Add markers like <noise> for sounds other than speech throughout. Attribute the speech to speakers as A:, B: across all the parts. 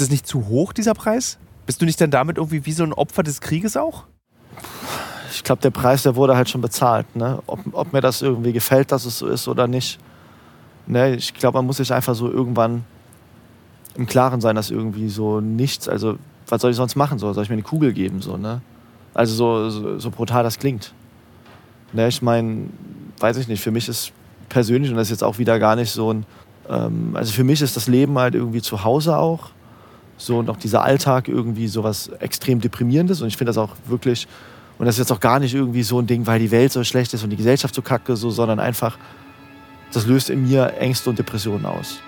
A: Ist das nicht zu hoch, dieser Preis? Bist du nicht dann damit irgendwie wie so ein Opfer des Krieges auch?
B: Ich glaube, der Preis, der wurde halt schon bezahlt. Ne? Ob, ob, mir das irgendwie gefällt, dass es so ist oder nicht. Ne? Ich glaube, man muss sich einfach so irgendwann im Klaren sein, dass irgendwie so nichts, also was soll ich sonst machen? So? Soll ich mir eine Kugel geben? So, ne? Also so, so, so brutal das klingt. Ne? Ich meine, weiß ich nicht, für mich ist persönlich, und das ist jetzt auch wieder gar nicht so ein, ähm, also für mich ist das Leben halt irgendwie zu Hause auch. So und auch dieser Alltag irgendwie sowas extrem deprimierendes. Und ich finde das auch wirklich, und das ist jetzt auch gar nicht irgendwie so ein Ding, weil die Welt so schlecht ist und die Gesellschaft so kacke, so, sondern einfach, das löst in mir Ängste und Depressionen aus.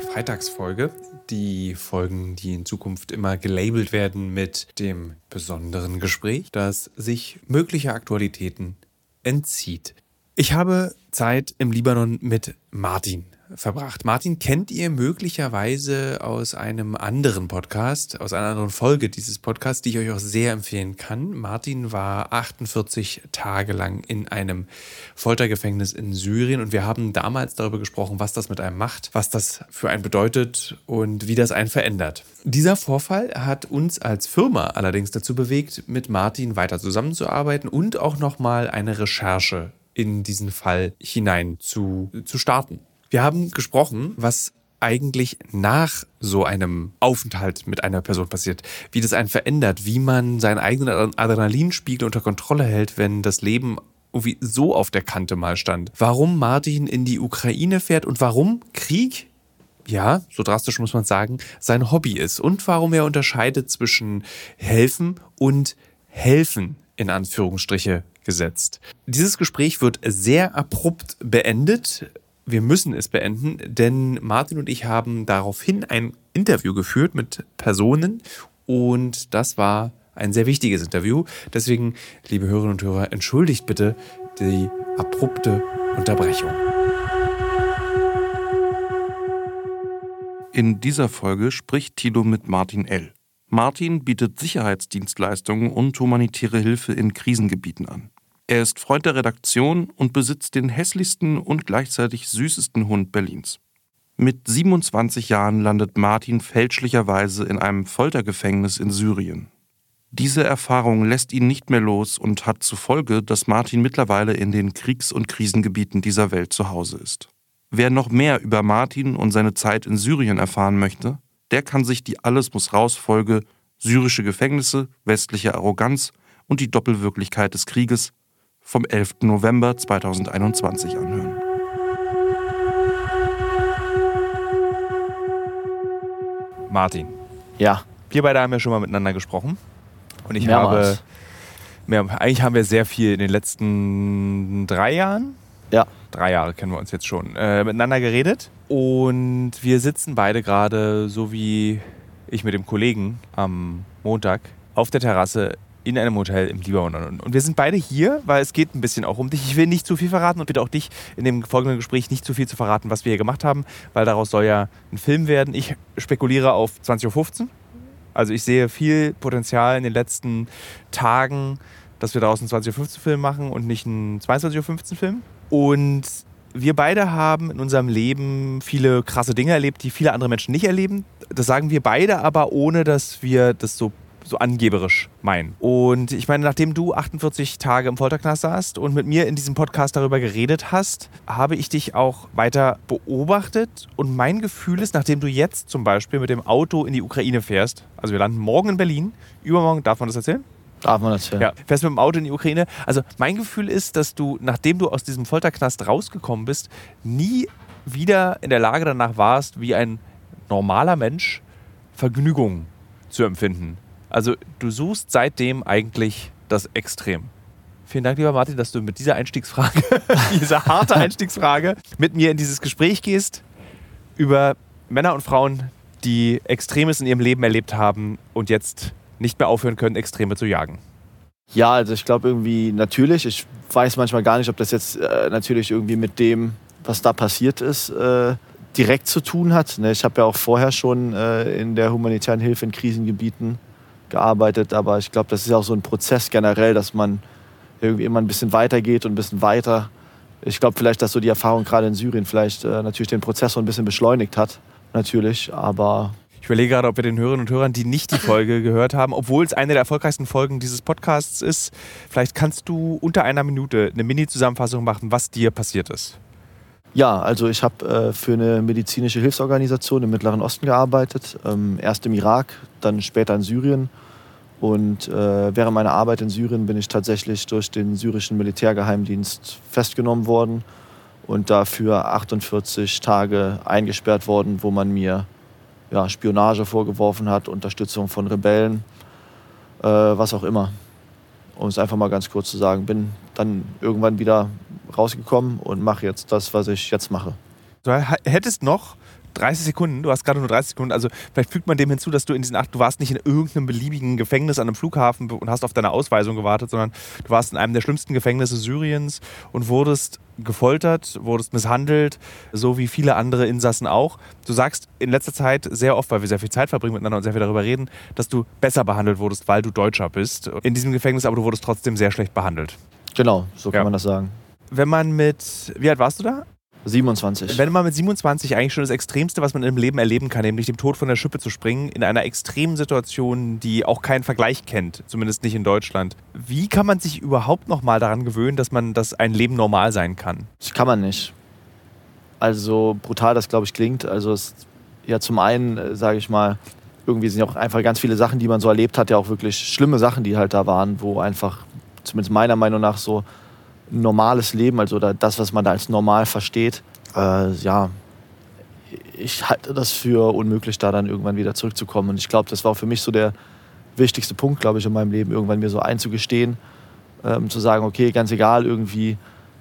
A: Freitagsfolge. Die Folgen, die in Zukunft immer gelabelt werden mit dem besonderen Gespräch, das sich möglicher Aktualitäten entzieht. Ich habe Zeit im Libanon mit Martin verbracht. Martin kennt ihr möglicherweise aus einem anderen Podcast, aus einer anderen Folge dieses Podcasts, die ich euch auch sehr empfehlen kann. Martin war 48 Tage lang in einem Foltergefängnis in Syrien und wir haben damals darüber gesprochen, was das mit einem macht, was das für einen bedeutet und wie das einen verändert. Dieser Vorfall hat uns als Firma allerdings dazu bewegt, mit Martin weiter zusammenzuarbeiten und auch nochmal eine Recherche in diesen Fall hinein zu, zu starten. Wir haben gesprochen, was eigentlich nach so einem Aufenthalt mit einer Person passiert, wie das einen verändert, wie man seinen eigenen Adrenalinspiegel unter Kontrolle hält, wenn das Leben irgendwie so auf der Kante mal stand. Warum Martin in die Ukraine fährt und warum Krieg, ja, so drastisch muss man sagen, sein Hobby ist und warum er unterscheidet zwischen helfen und helfen in Anführungsstriche gesetzt. Dieses Gespräch wird sehr abrupt beendet wir müssen es beenden, denn Martin und ich haben daraufhin ein Interview geführt mit Personen und das war ein sehr wichtiges Interview. Deswegen, liebe Hörerinnen und Hörer, entschuldigt bitte die abrupte Unterbrechung.
C: In dieser Folge spricht Tilo mit Martin L. Martin bietet Sicherheitsdienstleistungen und humanitäre Hilfe in Krisengebieten an. Er ist Freund der Redaktion und besitzt den hässlichsten und gleichzeitig süßesten Hund Berlins. Mit 27 Jahren landet Martin fälschlicherweise in einem Foltergefängnis in Syrien. Diese Erfahrung lässt ihn nicht mehr los und hat zur Folge, dass Martin mittlerweile in den Kriegs- und Krisengebieten dieser Welt zu Hause ist. Wer noch mehr über Martin und seine Zeit in Syrien erfahren möchte, der kann sich die Alles muss raus Folge Syrische Gefängnisse, westliche Arroganz und die Doppelwirklichkeit des Krieges vom 11. November 2021 anhören.
A: Martin.
B: Ja.
A: Wir beide haben ja schon mal miteinander gesprochen. Und ich
B: Mehrmals.
A: habe. Mehr, eigentlich haben wir sehr viel in den letzten drei Jahren.
B: Ja.
A: Drei Jahre kennen wir uns jetzt schon. Äh, miteinander geredet. Und wir sitzen beide gerade, so wie ich mit dem Kollegen am Montag, auf der Terrasse in einem Hotel im Libanon. Und wir sind beide hier, weil es geht ein bisschen auch um dich. Ich will nicht zu viel verraten und bitte auch dich in dem folgenden Gespräch nicht zu viel zu verraten, was wir hier gemacht haben, weil daraus soll ja ein Film werden. Ich spekuliere auf 20.15 Uhr. Also ich sehe viel Potenzial in den letzten Tagen, dass wir daraus einen 20.15 Uhr Film machen und nicht einen 22.15 Uhr Film. Und wir beide haben in unserem Leben viele krasse Dinge erlebt, die viele andere Menschen nicht erleben. Das sagen wir beide, aber ohne dass wir das so so angeberisch meinen. Und ich meine, nachdem du 48 Tage im Folterknast saßt und mit mir in diesem Podcast darüber geredet hast, habe ich dich auch weiter beobachtet. Und mein Gefühl ist, nachdem du jetzt zum Beispiel mit dem Auto in die Ukraine fährst, also wir landen morgen in Berlin, übermorgen, darf man das erzählen?
B: Darf man erzählen.
A: Ja, fährst mit dem Auto in die Ukraine. Also mein Gefühl ist, dass du, nachdem du aus diesem Folterknast rausgekommen bist, nie wieder in der Lage danach warst, wie ein normaler Mensch Vergnügung zu empfinden. Also du suchst seitdem eigentlich das Extrem. Vielen Dank, lieber Martin, dass du mit dieser Einstiegsfrage, <laughs> dieser harte Einstiegsfrage, mit mir in dieses Gespräch gehst über Männer und Frauen, die Extremes in ihrem Leben erlebt haben und jetzt nicht mehr aufhören können, Extreme zu jagen.
B: Ja, also ich glaube irgendwie natürlich. Ich weiß manchmal gar nicht, ob das jetzt äh, natürlich irgendwie mit dem, was da passiert ist, äh, direkt zu tun hat. Ne? Ich habe ja auch vorher schon äh, in der humanitären Hilfe in Krisengebieten gearbeitet, aber ich glaube, das ist auch so ein Prozess generell, dass man irgendwie immer ein bisschen weitergeht und ein bisschen weiter. Ich glaube vielleicht, dass so die Erfahrung gerade in Syrien vielleicht äh, natürlich den Prozess so ein bisschen beschleunigt hat, natürlich, aber
A: ich überlege gerade, ob wir den Hörerinnen und Hörern, die nicht die Folge <laughs> gehört haben, obwohl es eine der erfolgreichsten Folgen dieses Podcasts ist, vielleicht kannst du unter einer Minute eine Mini-Zusammenfassung machen, was dir passiert ist.
B: Ja, also ich habe äh, für eine medizinische Hilfsorganisation im Mittleren Osten gearbeitet. Ähm, erst im Irak, dann später in Syrien. Und äh, während meiner Arbeit in Syrien bin ich tatsächlich durch den syrischen Militärgeheimdienst festgenommen worden und dafür 48 Tage eingesperrt worden, wo man mir ja, Spionage vorgeworfen hat, Unterstützung von Rebellen, äh, was auch immer. Um es einfach mal ganz kurz zu sagen, bin dann irgendwann wieder rausgekommen und mache jetzt das, was ich jetzt mache.
A: Du hättest noch 30 Sekunden, du hast gerade nur 30 Sekunden, also vielleicht fügt man dem hinzu, dass du in diesen acht, du warst nicht in irgendeinem beliebigen Gefängnis an einem Flughafen und hast auf deine Ausweisung gewartet, sondern du warst in einem der schlimmsten Gefängnisse Syriens und wurdest gefoltert, wurdest misshandelt, so wie viele andere Insassen auch. Du sagst in letzter Zeit sehr oft, weil wir sehr viel Zeit verbringen miteinander und sehr viel darüber reden, dass du besser behandelt wurdest, weil du Deutscher bist in diesem Gefängnis, aber du wurdest trotzdem sehr schlecht behandelt.
B: Genau, so kann ja. man das sagen.
A: Wenn man mit, wie alt warst du da?
B: 27.
A: Wenn man mit 27 eigentlich schon das Extremste, was man im Leben erleben kann, nämlich dem Tod von der Schippe zu springen, in einer extremen Situation, die auch keinen Vergleich kennt, zumindest nicht in Deutschland. Wie kann man sich überhaupt noch mal daran gewöhnen, dass man das ein Leben normal sein kann?
B: Das kann man nicht. Also brutal das glaube ich klingt, also es, ja zum einen äh, sage ich mal, irgendwie sind ja auch einfach ganz viele Sachen, die man so erlebt hat, ja auch wirklich schlimme Sachen, die halt da waren, wo einfach zumindest meiner Meinung nach so normales Leben, also das, was man da als normal versteht, äh, ja, ich halte das für unmöglich, da dann irgendwann wieder zurückzukommen. Und ich glaube, das war für mich so der wichtigste Punkt, glaube ich, in meinem Leben, irgendwann mir so einzugestehen, ähm, zu sagen, okay, ganz egal irgendwie,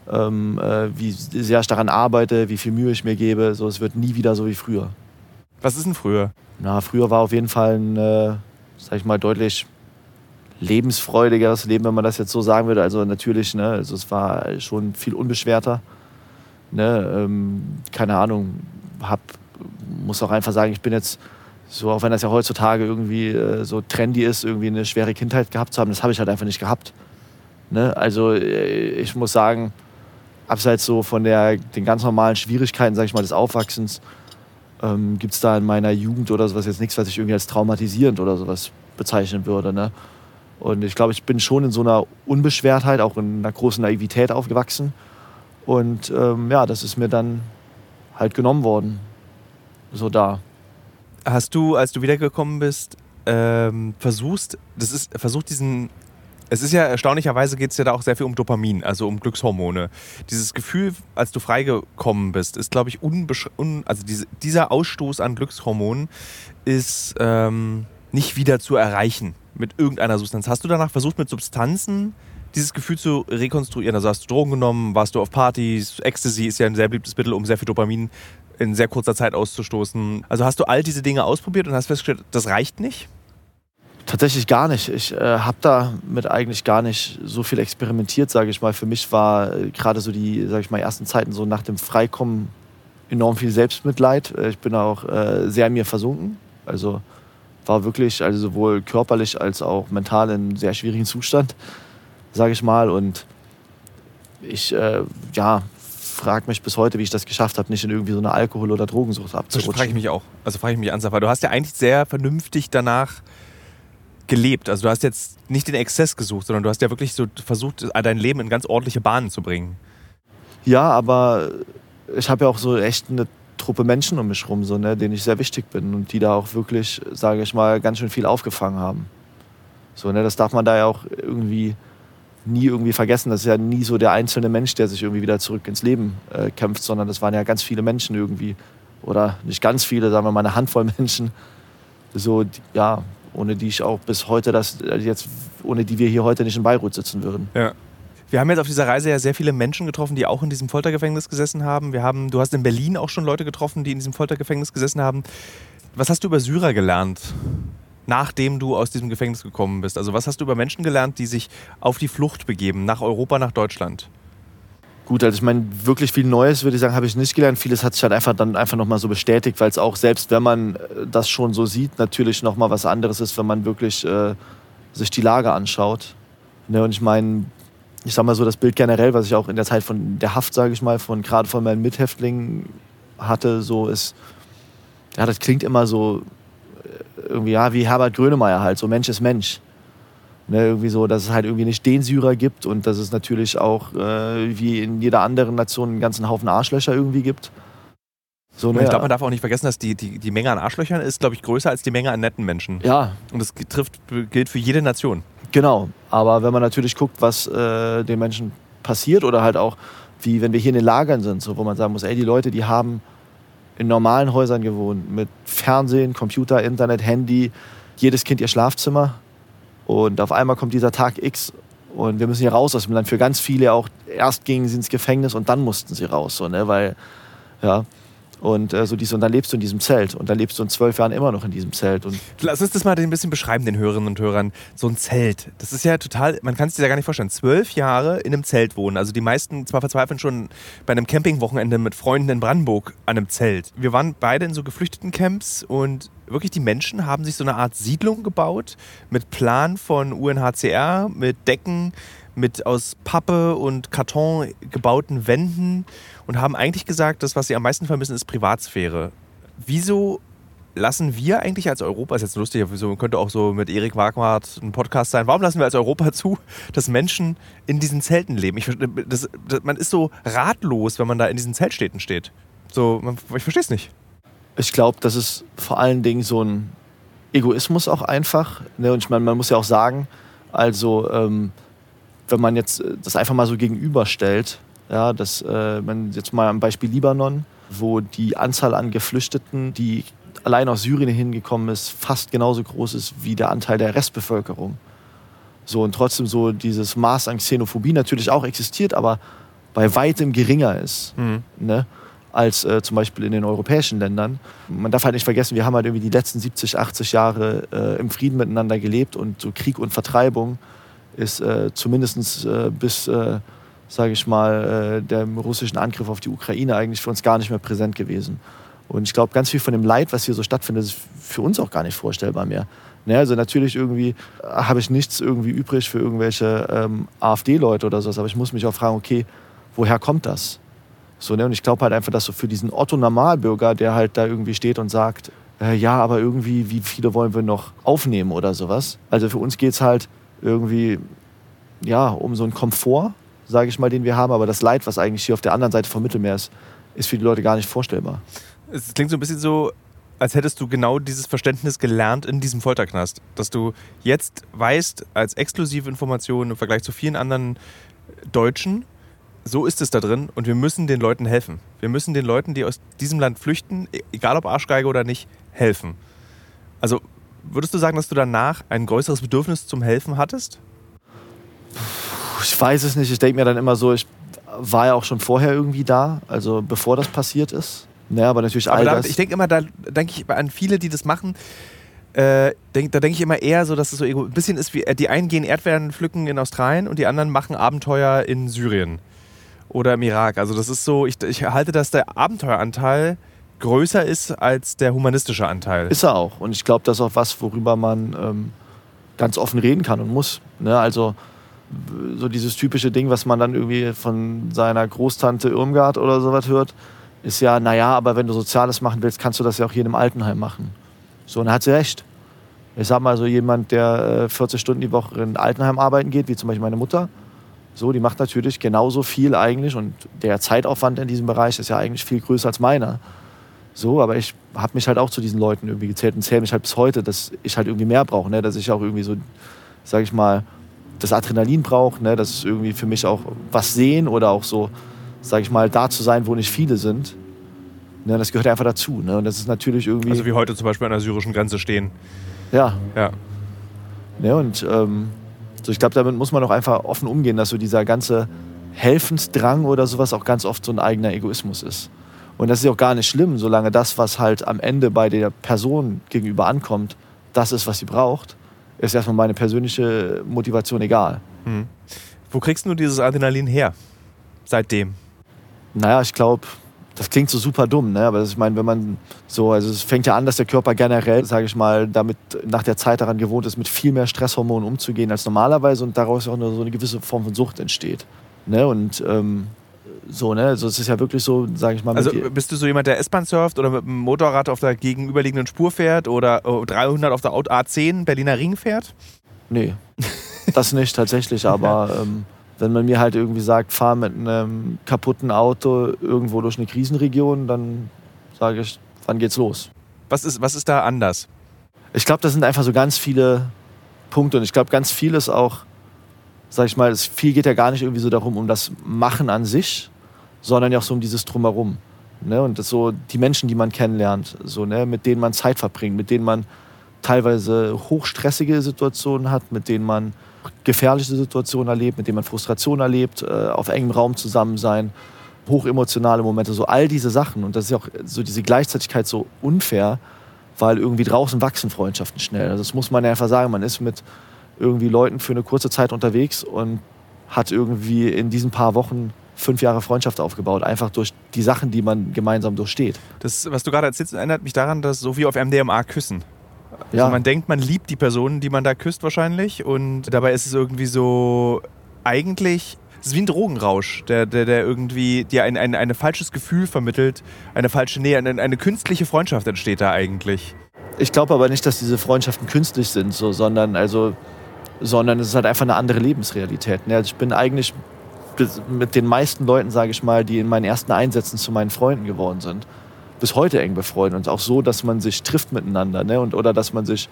B: ähm, äh, wie sehr ich daran arbeite, wie viel Mühe ich mir gebe, so, es wird nie wieder so wie früher.
A: Was ist denn früher?
B: Na, früher war auf jeden Fall ein, äh, sag ich mal, deutlich lebensfreudigeres Leben, wenn man das jetzt so sagen würde. Also natürlich, ne, also es war schon viel unbeschwerter. Ne, ähm, keine Ahnung, hab, muss auch einfach sagen, ich bin jetzt so, auch wenn das ja heutzutage irgendwie äh, so trendy ist, irgendwie eine schwere Kindheit gehabt zu haben, das habe ich halt einfach nicht gehabt. Ne? Also äh, ich muss sagen, abseits so von der, den ganz normalen Schwierigkeiten, sage ich mal, des Aufwachsens, ähm, gibt es da in meiner Jugend oder sowas jetzt nichts, was ich irgendwie als traumatisierend oder sowas bezeichnen würde. Ne? Und ich glaube, ich bin schon in so einer Unbeschwertheit, auch in einer großen Naivität aufgewachsen. Und ähm, ja, das ist mir dann halt genommen worden. So da.
A: Hast du, als du wiedergekommen bist, ähm, versuchst, das ist, versucht diesen es ist ja erstaunlicherweise geht es ja da auch sehr viel um Dopamin, also um Glückshormone. Dieses Gefühl, als du freigekommen bist, ist, glaube ich, un, also diese, dieser Ausstoß an Glückshormonen ist ähm, nicht wieder zu erreichen mit irgendeiner Substanz. Hast du danach versucht, mit Substanzen dieses Gefühl zu rekonstruieren? Also hast du Drogen genommen, warst du auf Partys, Ecstasy ist ja ein sehr beliebtes Mittel, um sehr viel Dopamin in sehr kurzer Zeit auszustoßen. Also hast du all diese Dinge ausprobiert und hast festgestellt, das reicht nicht?
B: Tatsächlich gar nicht. Ich äh, habe damit eigentlich gar nicht so viel experimentiert, sage ich mal. Für mich war äh, gerade so die, sage ich mal, ersten Zeiten so nach dem Freikommen enorm viel Selbstmitleid. Äh, ich bin auch äh, sehr in mir versunken. Also war wirklich, also sowohl körperlich als auch mental in einem sehr schwierigen Zustand, sage ich mal. Und ich, äh, ja, frage mich bis heute, wie ich das geschafft habe, nicht in irgendwie so eine Alkohol- oder Drogensucht abzurutschen.
A: Das frage ich mich auch. Also frage ich mich ernsthaft, weil du hast ja eigentlich sehr vernünftig danach gelebt. Also du hast jetzt nicht den Exzess gesucht, sondern du hast ja wirklich so versucht, dein Leben in ganz ordentliche Bahnen zu bringen.
B: Ja, aber ich habe ja auch so echt eine Truppe Menschen um mich rum, so, ne, denen ich sehr wichtig bin und die da auch wirklich, sage ich mal, ganz schön viel aufgefangen haben. So, ne, das darf man da ja auch irgendwie nie irgendwie vergessen. Das ist ja nie so der einzelne Mensch, der sich irgendwie wieder zurück ins Leben äh, kämpft, sondern das waren ja ganz viele Menschen irgendwie. Oder nicht ganz viele, sagen wir mal eine Handvoll <laughs> Menschen. So, ja, ohne die ich auch bis heute das, äh, jetzt, ohne die wir hier heute nicht in Beirut sitzen würden.
A: Ja. Wir haben jetzt auf dieser Reise ja sehr viele Menschen getroffen, die auch in diesem Foltergefängnis gesessen haben. Wir haben, du hast in Berlin auch schon Leute getroffen, die in diesem Foltergefängnis gesessen haben. Was hast du über Syrer gelernt? nachdem du aus diesem Gefängnis gekommen bist? Also was hast du über Menschen gelernt, die sich auf die Flucht begeben, nach Europa, nach Deutschland?
B: Gut, also ich meine, wirklich viel Neues würde ich sagen, habe ich nicht gelernt. Vieles hat sich halt einfach dann einfach nochmal so bestätigt, weil es auch, selbst wenn man äh, das schon so sieht, natürlich nochmal was anderes ist, wenn man wirklich äh, sich die Lage anschaut. Ne, und ich meine, ich sag mal so, das Bild generell, was ich auch in der Zeit von der Haft, sage ich mal, von gerade von meinen Mithäftlingen hatte, so ist, ja, das klingt immer so äh, irgendwie, ja, wie Herbert Grönemeyer halt, so Mensch ist Mensch. Ne, irgendwie so, dass es halt irgendwie nicht den Syrer gibt und dass es natürlich auch äh, wie in jeder anderen Nation einen ganzen Haufen Arschlöcher irgendwie gibt.
A: So, ne, ich glaube, man darf auch nicht vergessen, dass die, die, die Menge an Arschlöchern ist, glaube ich, größer als die Menge an netten Menschen.
B: Ja.
A: Und das trifft, gilt für jede Nation.
B: Genau. Aber wenn man natürlich guckt, was äh, den Menschen passiert oder halt auch, wie wenn wir hier in den Lagern sind, so, wo man sagen muss, ey, die Leute, die haben in normalen Häusern gewohnt, mit Fernsehen, Computer, Internet, Handy, jedes Kind ihr Schlafzimmer und auf einmal kommt dieser Tag X und wir müssen hier raus aus dem Land. Für ganz viele auch, erst gingen sie ins Gefängnis und dann mussten sie raus. So, ne? Weil, ja, und äh, so dies, und dann lebst du in diesem Zelt. Und dann lebst du in zwölf Jahren immer noch in diesem Zelt. Und
A: Lass uns das mal ein bisschen beschreiben, den Hörerinnen und Hörern. So ein Zelt. Das ist ja total, man kann es sich ja gar nicht vorstellen. Zwölf Jahre in einem Zelt wohnen. Also die meisten zwar verzweifeln schon bei einem Campingwochenende mit Freunden in Brandenburg an einem Zelt. Wir waren beide in so geflüchteten Camps und wirklich die Menschen haben sich so eine Art Siedlung gebaut mit Plan von UNHCR, mit Decken, mit aus Pappe und Karton gebauten Wänden und haben eigentlich gesagt, das, was sie am meisten vermissen, ist Privatsphäre. Wieso lassen wir eigentlich als Europa, ist jetzt lustig, wieso könnte auch so mit Erik Wagmart ein Podcast sein, warum lassen wir als Europa <laughs> zu, dass Menschen in diesen Zelten leben? Ich, das, das, man ist so ratlos, wenn man da in diesen Zeltstädten steht. So, man, ich verstehe es nicht.
B: Ich glaube, das ist vor allen Dingen so ein Egoismus auch einfach. Ne? Und ich meine, man muss ja auch sagen, also ähm, wenn man jetzt das einfach mal so gegenüberstellt, ja, dass äh, man jetzt mal am Beispiel Libanon, wo die Anzahl an Geflüchteten, die allein aus Syrien hingekommen ist, fast genauso groß ist wie der Anteil der Restbevölkerung. So und trotzdem so dieses Maß an Xenophobie natürlich auch existiert, aber bei weitem geringer ist. Mhm. Ne? als äh, zum Beispiel in den europäischen Ländern. Man darf halt nicht vergessen, wir haben halt irgendwie die letzten 70, 80 Jahre äh, im Frieden miteinander gelebt und so Krieg und Vertreibung ist äh, zumindest äh, bis, äh, sage ich mal, äh, dem russischen Angriff auf die Ukraine eigentlich für uns gar nicht mehr präsent gewesen. Und ich glaube, ganz viel von dem Leid, was hier so stattfindet, ist für uns auch gar nicht vorstellbar mehr. Ne, also natürlich irgendwie äh, habe ich nichts irgendwie übrig für irgendwelche ähm, AfD-Leute oder sowas, aber ich muss mich auch fragen, okay, woher kommt das? So, ne? Und ich glaube halt einfach, dass so für diesen Otto-Normalbürger, der halt da irgendwie steht und sagt, äh, ja, aber irgendwie, wie viele wollen wir noch aufnehmen oder sowas? Also für uns geht es halt irgendwie ja, um so einen Komfort, sage ich mal, den wir haben. Aber das Leid, was eigentlich hier auf der anderen Seite vom Mittelmeer ist, ist für die Leute gar nicht vorstellbar.
A: Es klingt so ein bisschen so, als hättest du genau dieses Verständnis gelernt in diesem Folterknast. Dass du jetzt weißt, als exklusive Information im Vergleich zu vielen anderen Deutschen, so ist es da drin und wir müssen den Leuten helfen. Wir müssen den Leuten, die aus diesem Land flüchten, e-, egal ob Arschgeige oder nicht, helfen. Also würdest du sagen, dass du danach ein größeres Bedürfnis zum Helfen hattest?
B: Ich weiß es nicht. Ich denke mir dann immer so, ich war ja auch schon vorher irgendwie da, also bevor das passiert ist. Ja, aber natürlich
A: aber
B: all
A: da. Ich denke immer, da denke ich an viele, die das machen. Äh, denk, da denke ich immer eher so, dass es so ein bisschen ist wie äh, die einen gehen Erdbeeren pflücken in Australien und die anderen machen Abenteuer in Syrien oder im Irak. Also das ist so, ich, ich halte, dass der Abenteueranteil größer ist als der humanistische Anteil.
B: Ist er auch. Und ich glaube, das ist auch was, worüber man ähm, ganz offen reden kann und muss. Ne? Also so dieses typische Ding, was man dann irgendwie von seiner Großtante Irmgard oder sowas hört, ist ja, naja, aber wenn du Soziales machen willst, kannst du das ja auch hier in einem Altenheim machen. So, und da hat sie recht. Ich sag mal so jemand, der 40 äh, Stunden die Woche in Altenheim arbeiten geht, wie zum Beispiel meine Mutter, so, die macht natürlich genauso viel eigentlich und der Zeitaufwand in diesem Bereich ist ja eigentlich viel größer als meiner. So, aber ich habe mich halt auch zu diesen Leuten irgendwie gezählt und zähle mich halt bis heute, dass ich halt irgendwie mehr brauche, ne? dass ich auch irgendwie so, sag ich mal, das Adrenalin brauche, ne? dass es irgendwie für mich auch was sehen oder auch so, sag ich mal, da zu sein, wo nicht viele sind. Ne? Das gehört einfach dazu. Ne? Und das ist natürlich irgendwie.
A: Also wie heute zum Beispiel an der syrischen Grenze stehen.
B: Ja.
A: Ja.
B: Ne? Und ähm, so, ich glaube, damit muss man auch einfach offen umgehen, dass so dieser ganze Helfensdrang oder sowas auch ganz oft so ein eigener Egoismus ist. Und das ist auch gar nicht schlimm, solange das, was halt am Ende bei der Person gegenüber ankommt, das ist, was sie braucht, ist erstmal meine persönliche Motivation egal.
A: Hm. Wo kriegst du dieses Adrenalin her? Seitdem?
B: Naja, ich glaube, das klingt so super dumm, ne? aber ich meine, wenn man so, also es fängt ja an, dass der Körper generell, sage ich mal, damit nach der Zeit daran gewohnt ist, mit viel mehr Stresshormonen umzugehen als normalerweise und daraus auch eine, so eine gewisse Form von Sucht entsteht. Ne? Und ähm, so, ne? Also es ist ja wirklich so, sage ich mal.
A: Also bist du so jemand, der S-Bahn surft oder mit dem Motorrad auf der gegenüberliegenden Spur fährt oder 300 auf der A10 Berliner Ring fährt?
B: Nee, <laughs> das nicht tatsächlich, aber ähm, wenn man mir halt irgendwie sagt, fahr mit einem kaputten Auto irgendwo durch eine Krisenregion, dann sage ich, wann geht's los?
A: Was ist, was ist da anders?
B: Ich glaube, das sind einfach so ganz viele Punkte und ich glaube, ganz viel ist auch, sag ich mal, viel geht ja gar nicht irgendwie so darum, um das Machen an sich, sondern ja auch so um dieses Drumherum. Ne? Und das so die Menschen, die man kennenlernt, so, ne? mit denen man Zeit verbringt, mit denen man teilweise hochstressige Situationen hat, mit denen man gefährliche Situationen erlebt, mit denen man Frustration erlebt, äh, auf engem Raum zusammen sein, hochemotionale Momente, so all diese Sachen. Und das ist ja auch so diese Gleichzeitigkeit so unfair, weil irgendwie draußen wachsen Freundschaften schnell. Also das muss man ja einfach sagen. Man ist mit irgendwie Leuten für eine kurze Zeit unterwegs und hat irgendwie in diesen paar Wochen fünf Jahre Freundschaft aufgebaut, einfach durch die Sachen, die man gemeinsam durchsteht.
A: Das, was du gerade erzählst, erinnert mich daran, dass so wie auf MDMA küssen. Also ja. man denkt, man liebt die Person, die man da küsst wahrscheinlich und dabei ist es irgendwie so eigentlich es ist wie ein Drogenrausch, der, der, der irgendwie dir ein, ein, ein falsches Gefühl vermittelt, eine falsche Nähe, eine, eine künstliche Freundschaft entsteht da eigentlich.
B: Ich glaube aber nicht, dass diese Freundschaften künstlich sind, so, sondern, also, sondern es ist halt einfach eine andere Lebensrealität. Ne? Also ich bin eigentlich mit den meisten Leuten, sage ich mal, die in meinen ersten Einsätzen zu meinen Freunden geworden sind, bis heute eng befreundet. Und auch so, dass man sich trifft miteinander. Ne? Und, oder dass man sich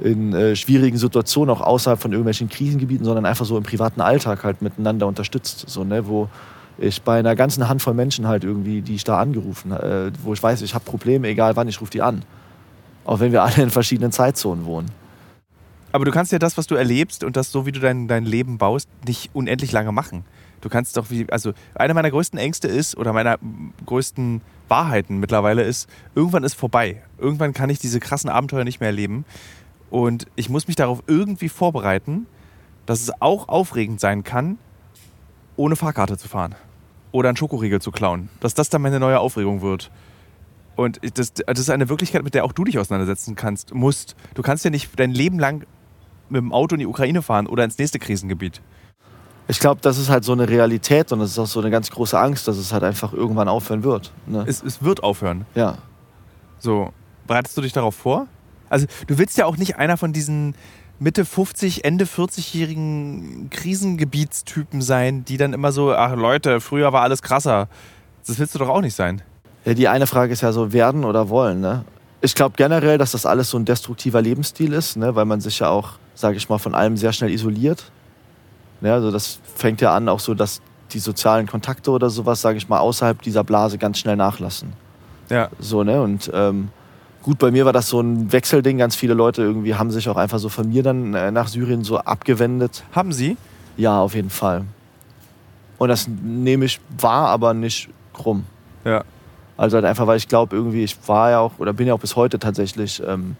B: in äh, schwierigen Situationen auch außerhalb von irgendwelchen Krisengebieten, sondern einfach so im privaten Alltag halt miteinander unterstützt. So, ne? Wo ich bei einer ganzen Handvoll Menschen halt irgendwie, die ich da angerufen äh, wo ich weiß, ich habe Probleme, egal wann, ich rufe die an. Auch wenn wir <laughs> alle in verschiedenen Zeitzonen wohnen.
A: Aber du kannst ja das, was du erlebst und das so, wie du dein, dein Leben baust, nicht unendlich lange machen. Du kannst doch wie, also eine meiner größten Ängste ist oder meiner größten Wahrheiten mittlerweile ist, irgendwann ist vorbei. Irgendwann kann ich diese krassen Abenteuer nicht mehr erleben. Und ich muss mich darauf irgendwie vorbereiten, dass es auch aufregend sein kann, ohne Fahrkarte zu fahren. Oder einen Schokoriegel zu klauen. Dass das dann meine neue Aufregung wird. Und das, das ist eine Wirklichkeit, mit der auch du dich auseinandersetzen kannst, musst. Du kannst ja nicht dein Leben lang mit dem Auto in die Ukraine fahren oder ins nächste Krisengebiet
B: ich glaube, das ist halt so eine Realität und es ist auch so eine ganz große Angst, dass es halt einfach irgendwann aufhören wird. Ne?
A: Es, es wird aufhören.
B: Ja.
A: So, bereitest du dich darauf vor? Also, du willst ja auch nicht einer von diesen Mitte 50, Ende 40-jährigen Krisengebietstypen sein, die dann immer so, ach Leute, früher war alles krasser. Das willst du doch auch nicht sein.
B: Ja, die eine Frage ist ja so, werden oder wollen, ne? Ich glaube generell, dass das alles so ein destruktiver Lebensstil ist, ne? weil man sich ja auch, sage ich mal, von allem sehr schnell isoliert. Ja, also das fängt ja an, auch so, dass die sozialen Kontakte oder sowas, sage ich mal, außerhalb dieser Blase ganz schnell nachlassen.
A: Ja.
B: So, ne? Und ähm, gut, bei mir war das so ein Wechselding. Ganz viele Leute irgendwie haben sich auch einfach so von mir dann äh, nach Syrien so abgewendet.
A: Haben sie?
B: Ja, auf jeden Fall. Und das nehme ich wahr, aber nicht krumm.
A: Ja.
B: Also halt einfach, weil ich glaube, irgendwie, ich war ja auch oder bin ja auch bis heute tatsächlich, ähm,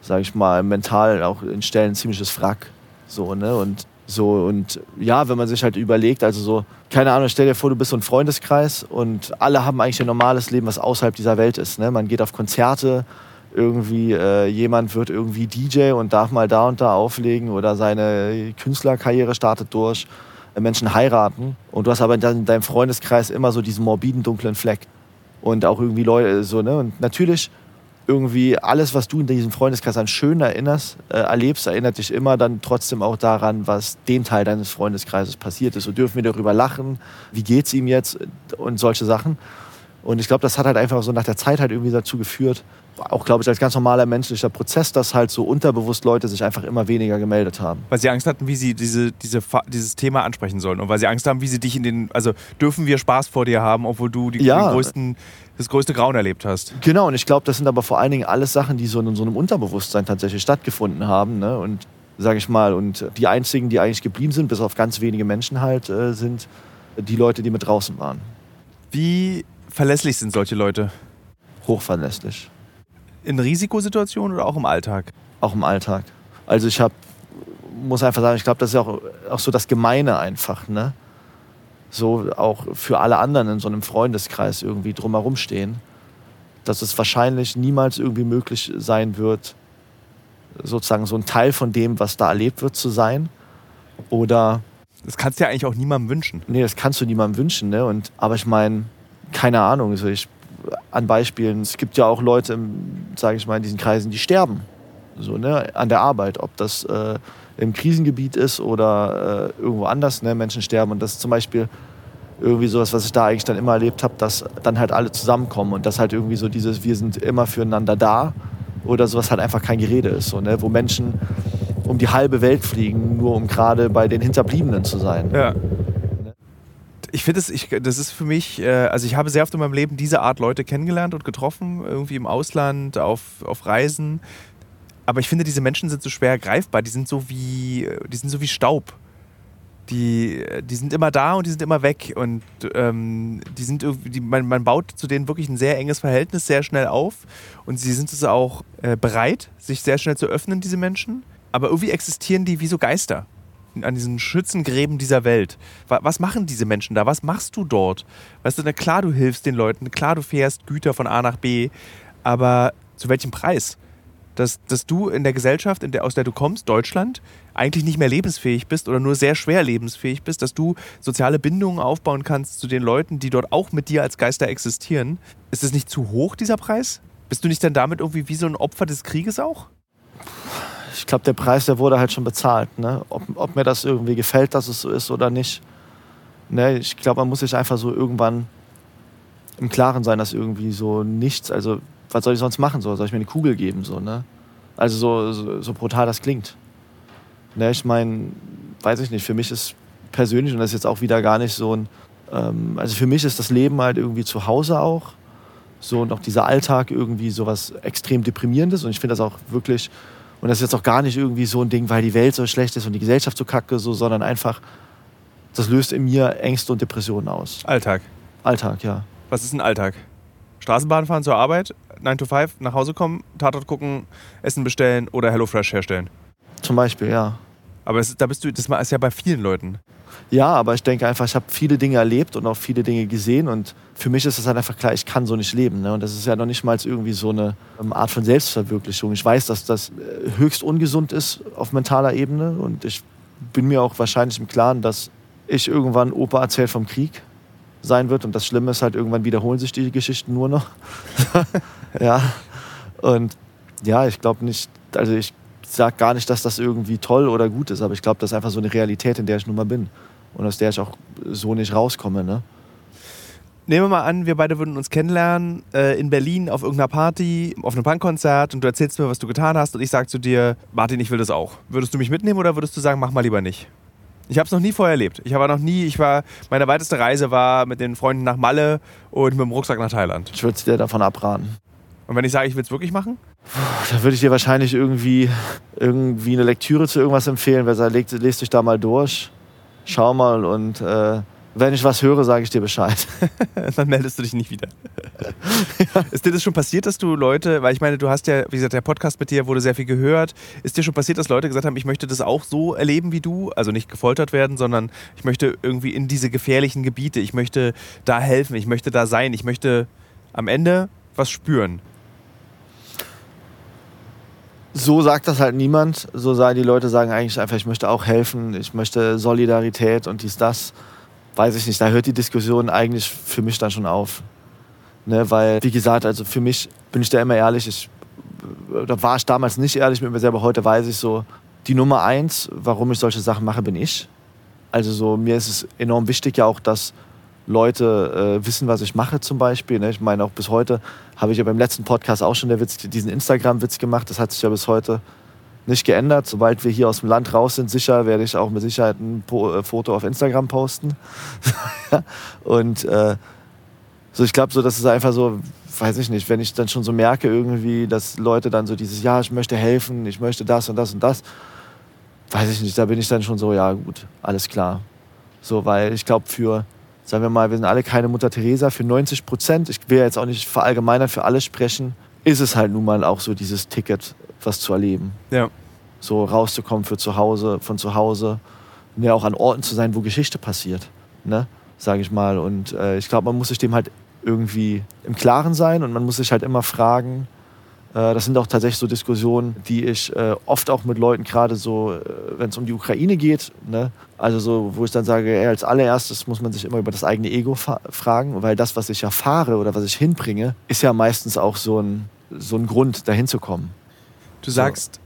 B: sage ich mal, mental auch in Stellen ein ziemliches Wrack. So, ne? Und so, und ja, wenn man sich halt überlegt, also so, keine Ahnung, stell dir vor, du bist so ein Freundeskreis und alle haben eigentlich ein normales Leben, was außerhalb dieser Welt ist. Ne? Man geht auf Konzerte, irgendwie äh, jemand wird irgendwie DJ und darf mal da und da auflegen oder seine Künstlerkarriere startet durch, äh, Menschen heiraten und du hast aber in deinem Freundeskreis immer so diesen morbiden, dunklen Fleck und auch irgendwie Leute so, ne? Und natürlich irgendwie alles, was du in diesem Freundeskreis an schön erinnerst, äh, erlebst, erinnert dich immer dann trotzdem auch daran, was dem Teil deines Freundeskreises passiert ist. So dürfen wir darüber lachen, wie geht's ihm jetzt und solche Sachen. Und ich glaube, das hat halt einfach so nach der Zeit halt irgendwie dazu geführt, auch glaube ich als ganz normaler menschlicher Prozess, dass halt so unterbewusst Leute sich einfach immer weniger gemeldet haben.
A: Weil sie Angst hatten, wie sie diese, diese, dieses Thema ansprechen sollen und weil sie Angst haben, wie sie dich in den, also dürfen wir Spaß vor dir haben, obwohl du die, ja. größten das größte Grauen erlebt hast.
B: Genau, und ich glaube, das sind aber vor allen Dingen alles Sachen, die so in so einem Unterbewusstsein tatsächlich stattgefunden haben. Ne? Und sage ich mal, und die einzigen, die eigentlich geblieben sind, bis auf ganz wenige Menschen halt, äh, sind die Leute, die mit draußen waren.
A: Wie verlässlich sind solche Leute?
B: Hochverlässlich.
A: In Risikosituationen oder auch im Alltag?
B: auch im Alltag. Also ich habe, muss einfach sagen, ich glaube, das ist auch, auch so das Gemeine einfach, ne? So auch für alle anderen in so einem Freundeskreis irgendwie drumherum stehen, dass es wahrscheinlich niemals irgendwie möglich sein wird, sozusagen so ein Teil von dem, was da erlebt wird, zu sein. Oder.
A: Das kannst du ja eigentlich auch niemandem wünschen.
B: Nee, das kannst du niemandem wünschen, ne? Und, aber ich meine, keine Ahnung, also ich, an Beispielen, es gibt ja auch Leute, sage ich mal, in diesen Kreisen, die sterben so, ne, an der Arbeit, ob das äh, im Krisengebiet ist oder äh, irgendwo anders, ne, Menschen sterben. Und das ist zum Beispiel irgendwie sowas, was ich da eigentlich dann immer erlebt habe, dass dann halt alle zusammenkommen und das halt irgendwie so dieses, wir sind immer füreinander da oder sowas halt einfach kein Gerede ist, so, ne, wo Menschen um die halbe Welt fliegen, nur um gerade bei den Hinterbliebenen zu sein.
A: Ja. Ich finde, das, das ist für mich, äh, also ich habe sehr oft in meinem Leben diese Art Leute kennengelernt und getroffen, irgendwie im Ausland, auf, auf Reisen, aber ich finde, diese Menschen sind so schwer greifbar. Die sind so wie, die sind so wie Staub. Die, die sind immer da und die sind immer weg. Und ähm, die sind irgendwie, man, man baut zu denen wirklich ein sehr enges Verhältnis sehr schnell auf. Und sie sind es auch äh, bereit, sich sehr schnell zu öffnen, diese Menschen. Aber irgendwie existieren die wie so Geister an diesen Schützengräben dieser Welt. Was machen diese Menschen da? Was machst du dort? Weißt du, na klar, du hilfst den Leuten, klar, du fährst Güter von A nach B, aber zu welchem Preis? dass, dass du in der Gesellschaft, in der, aus der du kommst, Deutschland, eigentlich nicht mehr lebensfähig bist oder nur sehr schwer lebensfähig bist, dass du soziale Bindungen aufbauen kannst zu den Leuten, die dort auch mit dir als Geister existieren. Ist es nicht zu hoch, dieser Preis? Bist du nicht dann damit irgendwie wie so ein Opfer des Krieges auch?
B: Ich glaube, der Preis, der wurde halt schon bezahlt. Ne? Ob, ob, mir das irgendwie gefällt, dass es so ist oder nicht. Ne? Ich glaube, man muss sich einfach so irgendwann im Klaren sein, dass irgendwie so nichts, also was soll ich sonst machen? So? Soll ich mir eine Kugel geben? So, ne? Also so, so, so brutal das klingt. Ne, ich meine, weiß ich nicht, für mich ist persönlich, und das ist jetzt auch wieder gar nicht so ein, ähm, also für mich ist das Leben halt irgendwie zu Hause auch. So und auch dieser Alltag irgendwie so was extrem deprimierendes. Und ich finde das auch wirklich, und das ist jetzt auch gar nicht irgendwie so ein Ding, weil die Welt so schlecht ist und die Gesellschaft so kacke, so, sondern einfach, das löst in mir Ängste und Depressionen aus.
A: Alltag.
B: Alltag, ja.
A: Was ist ein Alltag? Straßenbahn fahren zur Arbeit, 9 to 5, nach Hause kommen, Tatort gucken, Essen bestellen oder HelloFresh herstellen.
B: Zum Beispiel, ja.
A: Aber ist, da bist du, das ist ja bei vielen Leuten.
B: Ja, aber ich denke einfach, ich habe viele Dinge erlebt und auch viele Dinge gesehen und für mich ist es halt einfach klar, ich kann so nicht leben. Ne? Und das ist ja noch nicht mal irgendwie so eine ähm, Art von Selbstverwirklichung. Ich weiß, dass das äh, höchst ungesund ist auf mentaler Ebene und ich bin mir auch wahrscheinlich im Klaren, dass ich irgendwann Opa erzählt vom Krieg sein wird. Und das Schlimme ist halt, irgendwann wiederholen sich die Geschichten nur noch. <laughs> ja. Und ja, ich glaube nicht, also ich sage gar nicht, dass das irgendwie toll oder gut ist, aber ich glaube, das ist einfach so eine Realität, in der ich nun mal bin. Und aus der ich auch so nicht rauskomme. Ne?
A: Nehmen wir mal an, wir beide würden uns kennenlernen äh, in Berlin auf irgendeiner Party, auf einem Punkkonzert und du erzählst mir, was du getan hast und ich sage zu dir, Martin, ich will das auch. Würdest du mich mitnehmen oder würdest du sagen, mach mal lieber nicht? Ich habe es noch nie vorher erlebt. Ich war noch nie, ich war, meine weiteste Reise war mit den Freunden nach Malle und mit dem Rucksack nach Thailand.
B: Ich würde dir davon abraten.
A: Und wenn ich sage, ich will es wirklich machen?
B: Da würde ich dir wahrscheinlich irgendwie, irgendwie eine Lektüre zu irgendwas empfehlen. Wer sagt, lest, lest dich da mal durch, schau mal und äh, wenn ich was höre, sage ich dir Bescheid. <laughs>
A: Dann meldest du dich nicht wieder. ja. <laughs> Ist dir das schon passiert, dass du Leute, weil ich meine, du hast ja, wie gesagt, der Podcast mit dir wurde sehr viel gehört. Ist dir schon passiert, dass Leute gesagt haben, ich möchte das auch so erleben wie du? Also nicht gefoltert werden, sondern ich möchte irgendwie in diese gefährlichen Gebiete, ich möchte da helfen, ich möchte da sein, ich möchte am Ende was spüren.
B: So sagt das halt niemand. So sagen die Leute sagen eigentlich einfach, ich möchte auch helfen, ich möchte Solidarität und dies, das weiß ich nicht, da hört die Diskussion eigentlich für mich dann schon auf. Ne, weil, wie gesagt, also für mich bin ich da immer ehrlich, ich, da war ich damals nicht ehrlich mit mir selber, heute weiß ich so, die Nummer eins, warum ich solche Sachen mache, bin ich. Also so, mir ist es enorm wichtig ja auch, dass Leute äh, wissen, was ich mache zum Beispiel. Ne? Ich meine, auch bis heute habe ich ja beim letzten Podcast auch schon der Witz, diesen Instagram-Witz gemacht. Das hat sich ja bis heute nicht geändert. Sobald wir hier aus dem Land raus sind, sicher werde ich auch mit Sicherheit ein äh, Foto auf Instagram posten. <laughs> und äh, so, ich glaube, so, das ist einfach so, weiß ich nicht, wenn ich dann schon so merke irgendwie, dass Leute dann so dieses, ja, ich möchte helfen, ich möchte das und das und das, weiß ich nicht, da bin ich dann schon so, ja, gut, alles klar. So, weil ich glaube, für, sagen wir mal, wir sind alle keine Mutter Teresa, für 90 Prozent, ich will jetzt auch nicht verallgemeinern, für alle sprechen, ist es halt nun mal auch so dieses Ticket was zu erleben.
A: Ja.
B: So rauszukommen für zu Hause, von zu Hause, ja, auch an Orten zu sein, wo Geschichte passiert, ne? sage ich mal. Und äh, ich glaube, man muss sich dem halt irgendwie im Klaren sein und man muss sich halt immer fragen, das sind auch tatsächlich so Diskussionen, die ich äh, oft auch mit Leuten, gerade so, äh, wenn es um die Ukraine geht, ne? also so, wo ich dann sage, ey, als allererstes muss man sich immer über das eigene Ego fragen, weil das, was ich erfahre oder was ich hinbringe, ist ja meistens auch so ein, so ein Grund, dahin zu kommen.
A: Du sagst,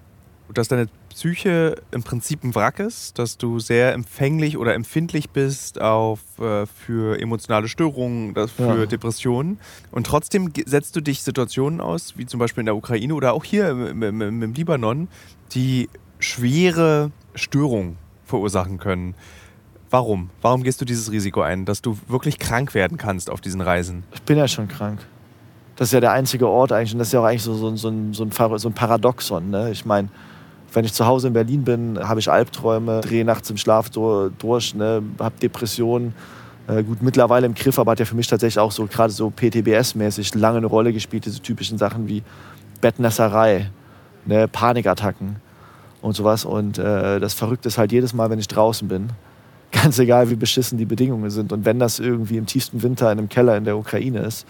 A: so. dass deine Psyche im Prinzip ein Wrack ist, dass du sehr empfänglich oder empfindlich bist auf, äh, für emotionale Störungen, für ja. Depressionen. Und trotzdem setzt du dich Situationen aus, wie zum Beispiel in der Ukraine oder auch hier im, im, im, Libanon, die schwere Störungen verursachen können. Warum? Warum gehst du dieses Risiko ein, dass du wirklich krank werden kannst auf diesen Reisen?
B: Ich bin ja schon krank. Das ist ja der einzige Ort eigentlich und das ist ja auch eigentlich so, so, so, ein, so ein Paradoxon. Ne? Ich meine, wenn ich zu Hause in Berlin bin, habe ich Albträume, drehe nachts im Schlaf durch, ne, habe Depressionen. Äh, gut, mittlerweile im Griff, aber hat ja für mich tatsächlich auch so gerade so PTBS-mäßig lange eine Rolle gespielt, diese typischen Sachen wie Bettnässerei, ne, Panikattacken und sowas. Und äh, das Verrückte ist halt jedes Mal, wenn ich draußen bin, <laughs> ganz egal wie beschissen die Bedingungen sind. Und wenn das irgendwie im tiefsten Winter in einem Keller in der Ukraine ist,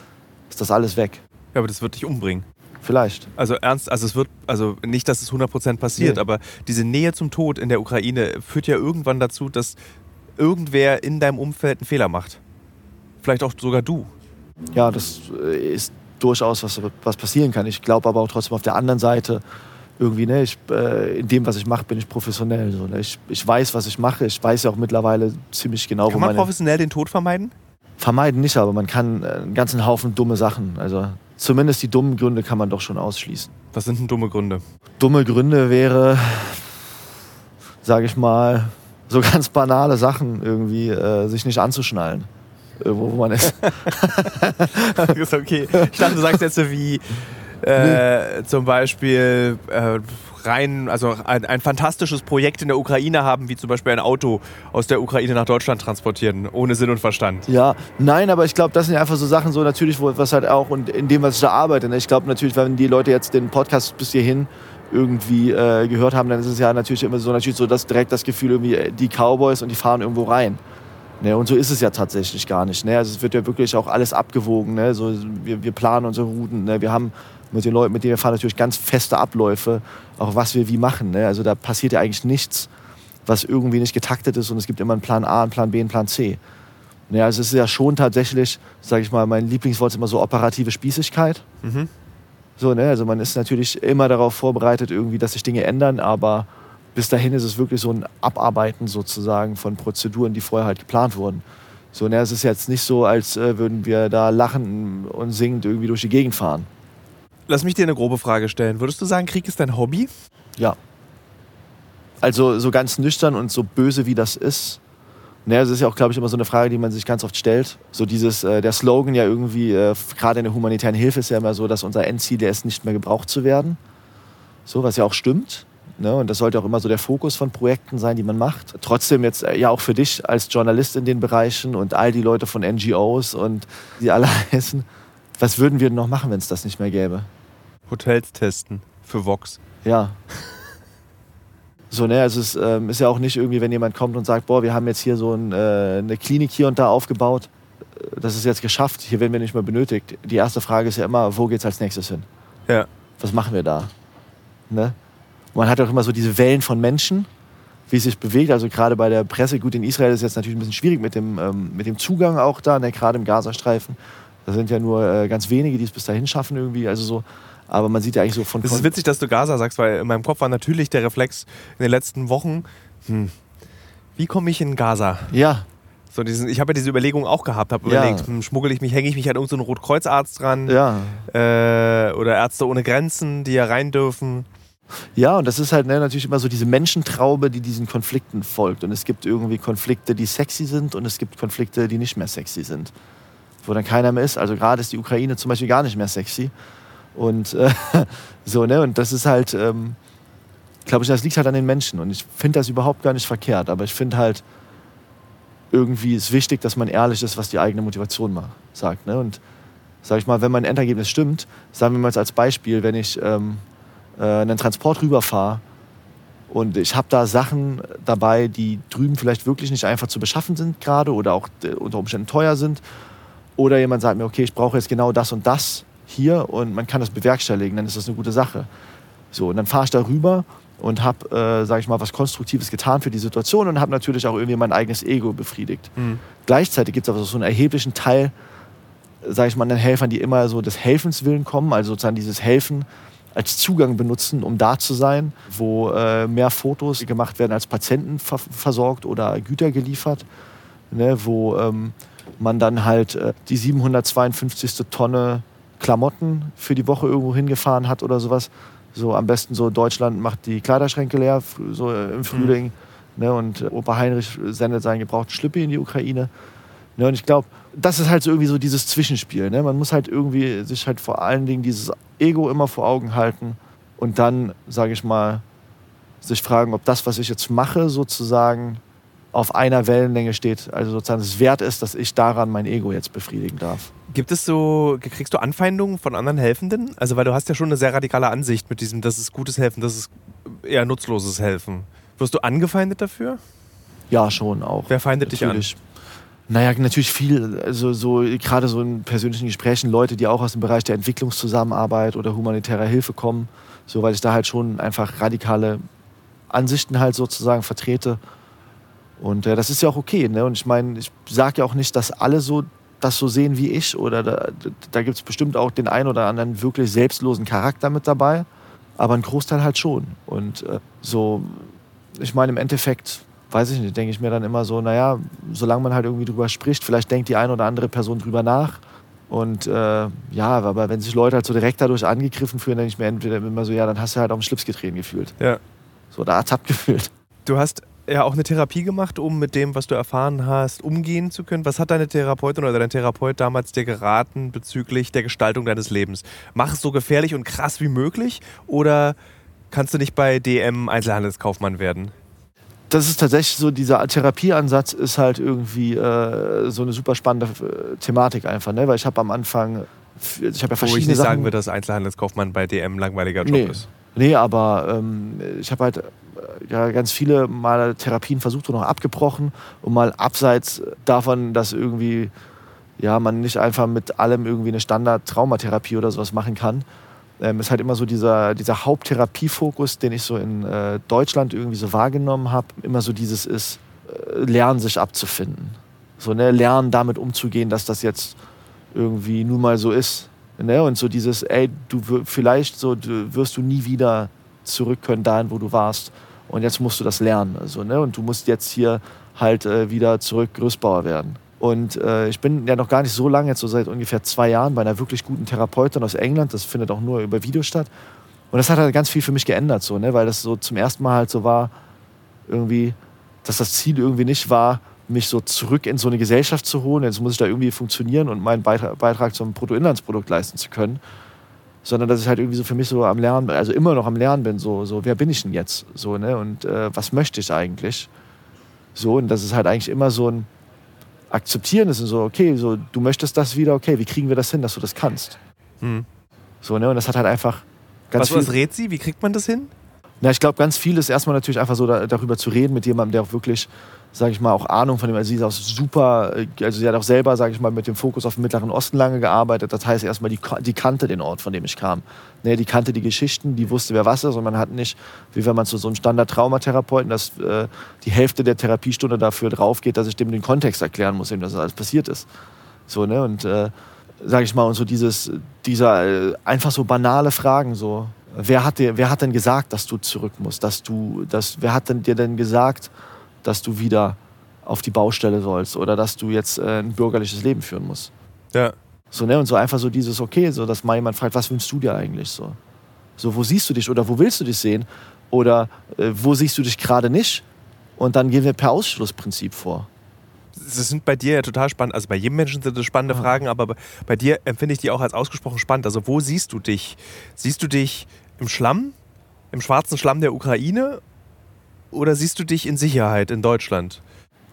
B: ist das alles weg.
A: Ja, aber das wird dich umbringen.
B: Vielleicht.
A: Also ernst, also es wird, also nicht, dass es 100% passiert, nee. aber diese Nähe zum Tod in der Ukraine führt ja irgendwann dazu, dass irgendwer in deinem Umfeld einen Fehler macht. Vielleicht auch sogar du.
B: Ja, das äh, ist durchaus was, was passieren kann. Ich glaube aber auch trotzdem auf der anderen Seite, irgendwie, ne, ich, äh, in dem, was ich mache, bin ich professionell. So, ne? ich, ich weiß, was ich mache. Ich weiß ja auch mittlerweile ziemlich genau,
A: kann wo man professionell den Tod vermeiden?
B: Vermeiden nicht, aber man kann äh, einen ganzen Haufen dumme Sachen. Also zumindest die dummen Gründe kann man doch schon ausschließen.
A: Was sind denn dumme Gründe?
B: Dumme Gründe wäre, sage ich mal, so ganz banale Sachen irgendwie, äh, sich nicht anzuschnallen. Irgendwo, wo man ist. <laughs>
A: ist okay. Ich dachte, du sagst jetzt so wie äh, nee. zum Beispiel äh, rein, also ein, ein, fantastisches Projekt in der Ukraine haben, wie zum Beispiel ein Auto aus der Ukraine nach Deutschland transportieren, ohne Sinn und Verstand.
B: Ja, nein, aber ich glaube, das sind einfach so Sachen, so natürlich, wo, was halt auch und in dem, was ich da arbeite. Ne? Ich glaube natürlich, wenn die Leute jetzt den Podcast bis hierhin irgendwie äh, gehört haben, dann ist es ja natürlich immer so, natürlich so, dass direkt das Gefühl irgendwie, äh, die Cowboys und die fahren irgendwo rein. Ne, und so ist es ja tatsächlich gar nicht. Ne? Also es wird ja wirklich auch alles abgewogen. Ne? So, wir, wir planen unsere Routen. Ne? Wir haben mit den Leuten, mit denen wir fahren, natürlich ganz feste Abläufe, auch was wir wie machen. Ne? Also da passiert ja eigentlich nichts, was irgendwie nicht getaktet ist und es gibt immer einen Plan A, einen Plan B, einen Plan C. Ne? Also es ist ja schon tatsächlich, sage ich mal, mein Lieblingswort ist immer so operative Spießigkeit. Mhm. So, ne? Also man ist natürlich immer darauf vorbereitet, irgendwie, dass sich Dinge ändern, aber bis dahin ist es wirklich so ein Abarbeiten sozusagen von Prozeduren, die vorher halt geplant wurden. So, ne, es ist jetzt nicht so, als äh, würden wir da lachend und singend irgendwie durch die Gegend fahren.
A: Lass mich dir eine grobe Frage stellen. Würdest du sagen, Krieg ist dein Hobby?
B: Ja. Also so ganz nüchtern und so böse wie das ist. Ne, das ist ja auch, glaube ich, immer so eine Frage, die man sich ganz oft stellt. So dieses, äh, der Slogan ja irgendwie, äh, gerade in der humanitären Hilfe ist ja immer so, dass unser Endziel ist, nicht mehr gebraucht zu werden. So, was ja auch stimmt. Ne? Und das sollte auch immer so der Fokus von Projekten sein, die man macht. Trotzdem jetzt äh, ja auch für dich als Journalist in den Bereichen und all die Leute von NGOs und die alle <laughs> heißen. Was würden wir noch machen, wenn es das nicht mehr gäbe?
A: Hotels testen für Vox.
B: Ja. So, ne, also es ähm, ist ja auch nicht irgendwie, wenn jemand kommt und sagt, boah, wir haben jetzt hier so ein, äh, eine Klinik hier und da aufgebaut, das ist jetzt geschafft, hier werden wir nicht mehr benötigt. Die erste Frage ist ja immer, wo geht's als nächstes hin?
A: Ja.
B: Was machen wir da? Ne? Man hat auch immer so diese Wellen von Menschen, wie es sich bewegt. Also gerade bei der Presse, gut, in Israel ist es jetzt natürlich ein bisschen schwierig mit dem, ähm, mit dem Zugang auch da, ne, gerade im Gazastreifen. Da sind ja nur äh, ganz wenige, die es bis dahin schaffen irgendwie. Also so, aber man sieht ja eigentlich so von.
A: Es ist witzig, dass du Gaza sagst, weil in meinem Kopf war natürlich der Reflex in den letzten Wochen, hm, wie komme ich in Gaza?
B: Ja.
A: So diesen, ich habe ja diese Überlegung auch gehabt, habe ja. überlegt, hm, schmuggel ich mich, hänge ich mich an irgendeinen so Rotkreuzarzt dran?
B: Ja.
A: Äh, oder Ärzte ohne Grenzen, die ja rein dürfen.
B: Ja, und das ist halt ne, natürlich immer so diese Menschentraube, die diesen Konflikten folgt. Und es gibt irgendwie Konflikte, die sexy sind und es gibt Konflikte, die nicht mehr sexy sind. Wo dann keiner mehr ist. Also gerade ist die Ukraine zum Beispiel gar nicht mehr sexy. Und äh, <laughs> so, ne? Und das ist halt, ähm, glaube ich, das liegt halt an den Menschen. Und ich finde das überhaupt gar nicht verkehrt. Aber ich finde halt, irgendwie ist wichtig, dass man ehrlich ist, was die eigene Motivation macht, sagt. Ne? Und sag ich mal, wenn mein Endergebnis stimmt, sagen wir mal als Beispiel, wenn ich ähm, äh, einen Transport rüberfahre und ich habe da Sachen dabei, die drüben vielleicht wirklich nicht einfach zu beschaffen sind gerade oder auch äh, unter Umständen teuer sind. Oder jemand sagt mir, okay, ich brauche jetzt genau das und das hier und man kann das bewerkstelligen, dann ist das eine gute Sache. So, und dann fahre ich da rüber und habe, äh, sage ich mal, was Konstruktives getan für die Situation und habe natürlich auch irgendwie mein eigenes Ego befriedigt. Mhm. Gleichzeitig gibt es aber so einen erheblichen Teil, sage ich mal, an Helfern, die immer so des Helfens willen kommen, also sozusagen dieses Helfen als Zugang benutzen, um da zu sein, wo äh, mehr Fotos gemacht werden als Patienten ver versorgt oder Güter geliefert, ne, wo ähm, man dann halt äh, die 752. Tonne Klamotten für die Woche irgendwo hingefahren hat oder sowas. So am besten so Deutschland macht die Kleiderschränke leer, so äh, im Frühling. Mhm. Ne, und Opa Heinrich sendet seinen gebrauchten Schlippi in die Ukraine. Ne, und ich glaube, das ist halt so irgendwie so dieses Zwischenspiel. Ne? Man muss halt irgendwie sich halt vor allen Dingen dieses Ego immer vor Augen halten und dann, sage ich mal, sich fragen, ob das, was ich jetzt mache, sozusagen auf einer Wellenlänge steht. Also sozusagen es wert ist, dass ich daran mein Ego jetzt befriedigen darf.
A: Gibt es so, kriegst du Anfeindungen von anderen Helfenden? Also weil du hast ja schon eine sehr radikale Ansicht mit diesem, das ist gutes Helfen, das ist eher nutzloses Helfen. Wirst du angefeindet dafür?
B: Ja, schon auch.
A: Wer feindet Natürlich. dich an?
B: Naja, natürlich viel, also so gerade so in persönlichen Gesprächen Leute, die auch aus dem Bereich der Entwicklungszusammenarbeit oder humanitärer Hilfe kommen, so weil ich da halt schon einfach radikale Ansichten halt sozusagen vertrete. Und äh, das ist ja auch okay. Ne? Und ich meine, ich sage ja auch nicht, dass alle so das so sehen wie ich. Oder da, da gibt es bestimmt auch den einen oder anderen wirklich selbstlosen Charakter mit dabei. Aber ein Großteil halt schon. Und äh, so, ich meine, im Endeffekt weiß ich nicht, denke ich mir dann immer so, naja, solange man halt irgendwie drüber spricht, vielleicht denkt die eine oder andere Person drüber nach. Und äh, ja, aber wenn sich Leute halt so direkt dadurch angegriffen fühlen, denke ich mir entweder immer so, ja, dann hast du halt auf den Schlips getreten gefühlt.
A: Ja.
B: So da ertappt gefühlt.
A: Du hast ja auch eine Therapie gemacht, um mit dem, was du erfahren hast, umgehen zu können. Was hat deine Therapeutin oder dein Therapeut damals dir geraten bezüglich der Gestaltung deines Lebens? Mach es so gefährlich und krass wie möglich oder kannst du nicht bei DM Einzelhandelskaufmann werden?
B: das ist tatsächlich so, dieser Therapieansatz ist halt irgendwie äh, so eine super spannende äh, Thematik einfach, ne? Weil ich habe am Anfang, ich habe ja verschiedene Wo ich
A: nicht
B: Sachen,
A: sagen würde, dass Einzelhandelskaufmann bei DM langweiliger Job
B: nee.
A: ist.
B: Nee, aber ähm, ich habe halt ja, ganz viele Mal Therapien versucht und auch abgebrochen und mal abseits davon, dass irgendwie ja, man nicht einfach mit allem irgendwie eine Standard-Traumatherapie oder sowas machen kann, ähm, ist halt immer so dieser, dieser Haupttherapiefokus, den ich so in äh, Deutschland irgendwie so wahrgenommen habe, immer so dieses ist, äh, lernen sich abzufinden. So, ne, lernen damit umzugehen, dass das jetzt irgendwie nun mal so ist. Ne? Und so dieses, ey, du vielleicht so du, wirst du nie wieder zurück können dahin, wo du warst. Und jetzt musst du das lernen. Also, ne? Und du musst jetzt hier halt äh, wieder zurück Größbauer werden. Und äh, ich bin ja noch gar nicht so lange, jetzt so seit ungefähr zwei Jahren, bei einer wirklich guten Therapeutin aus England. Das findet auch nur über Video statt. Und das hat halt ganz viel für mich geändert, so, ne? weil das so zum ersten Mal halt so war, irgendwie, dass das Ziel irgendwie nicht war, mich so zurück in so eine Gesellschaft zu holen. Jetzt muss ich da irgendwie funktionieren und meinen Beitrag, Beitrag zum Bruttoinlandsprodukt leisten zu können. Sondern dass ich halt irgendwie so für mich so am Lernen, also immer noch am Lernen bin, so, so wer bin ich denn jetzt? So, ne? Und äh, was möchte ich eigentlich? So, und das ist halt eigentlich immer so ein, akzeptieren es und so, okay, so, du möchtest das wieder, okay, wie kriegen wir das hin, dass du das kannst? Hm. So, ne? Und das hat halt einfach
A: ganz was, viel. Was rät sie? Wie kriegt man das hin?
B: Na, ich glaube, ganz viel ist erstmal natürlich einfach so da, darüber zu reden mit jemandem, der auch wirklich sage ich mal, auch Ahnung von dem. Also sie ist auch super, äh, also sie hat auch selber, sage ich mal, mit dem Fokus auf den Mittleren Osten lange gearbeitet. Das heißt erstmal, die, die kannte den Ort, von dem ich kam. Ne, die kannte die Geschichten, die wusste, wer was ist. Und man hat nicht, wie wenn man zu so einem Standard-Traumatherapeuten, dass äh, die Hälfte der Therapiestunde dafür drauf geht, dass ich dem den Kontext erklären muss, eben, dass das alles passiert ist. So, ne? Und äh, sage ich mal, und so dieses, dieser äh, einfach so banale Fragen, so. Wer hat, dir, wer hat denn gesagt, dass du zurück musst? Dass du, dass, wer hat denn dir denn gesagt, dass du wieder auf die Baustelle sollst oder dass du jetzt äh, ein bürgerliches Leben führen musst.
A: Ja.
B: So, ne? Und so einfach so dieses, okay, so, dass mal jemand fragt, was wünschst du dir eigentlich so? So, wo siehst du dich oder wo willst du dich sehen? Oder äh, wo siehst du dich gerade nicht? Und dann gehen wir per Ausschlussprinzip vor.
A: Das sind bei dir ja total spannend. Also bei jedem Menschen sind das spannende ja. Fragen, aber bei dir empfinde ich die auch als ausgesprochen spannend. Also wo siehst du dich? Siehst du dich im Schlamm, im schwarzen Schlamm der Ukraine oder siehst du dich in Sicherheit in Deutschland?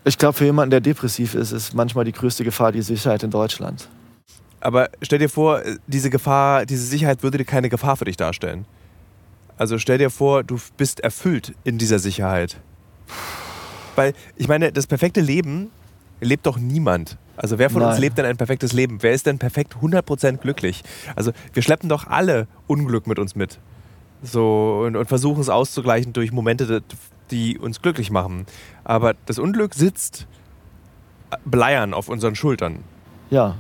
B: Ich glaube, für jemanden, der depressiv ist, ist manchmal die größte Gefahr die Sicherheit in Deutschland.
A: Aber stell dir vor, diese Gefahr, diese Sicherheit würde keine Gefahr für dich darstellen. Also stell dir vor, du bist erfüllt in dieser Sicherheit. Weil, ich meine, das perfekte Leben lebt doch niemand. Also wer von uns
B: Nein.
A: lebt denn ein perfektes Leben? Wer ist denn perfekt 100% glücklich? Also wir schleppen doch alle Unglück mit uns mit. So, und, und versuchen es auszugleichen durch Momente, die uns glücklich machen. Aber das Unglück sitzt bleiern auf unseren Schultern.
B: Ja,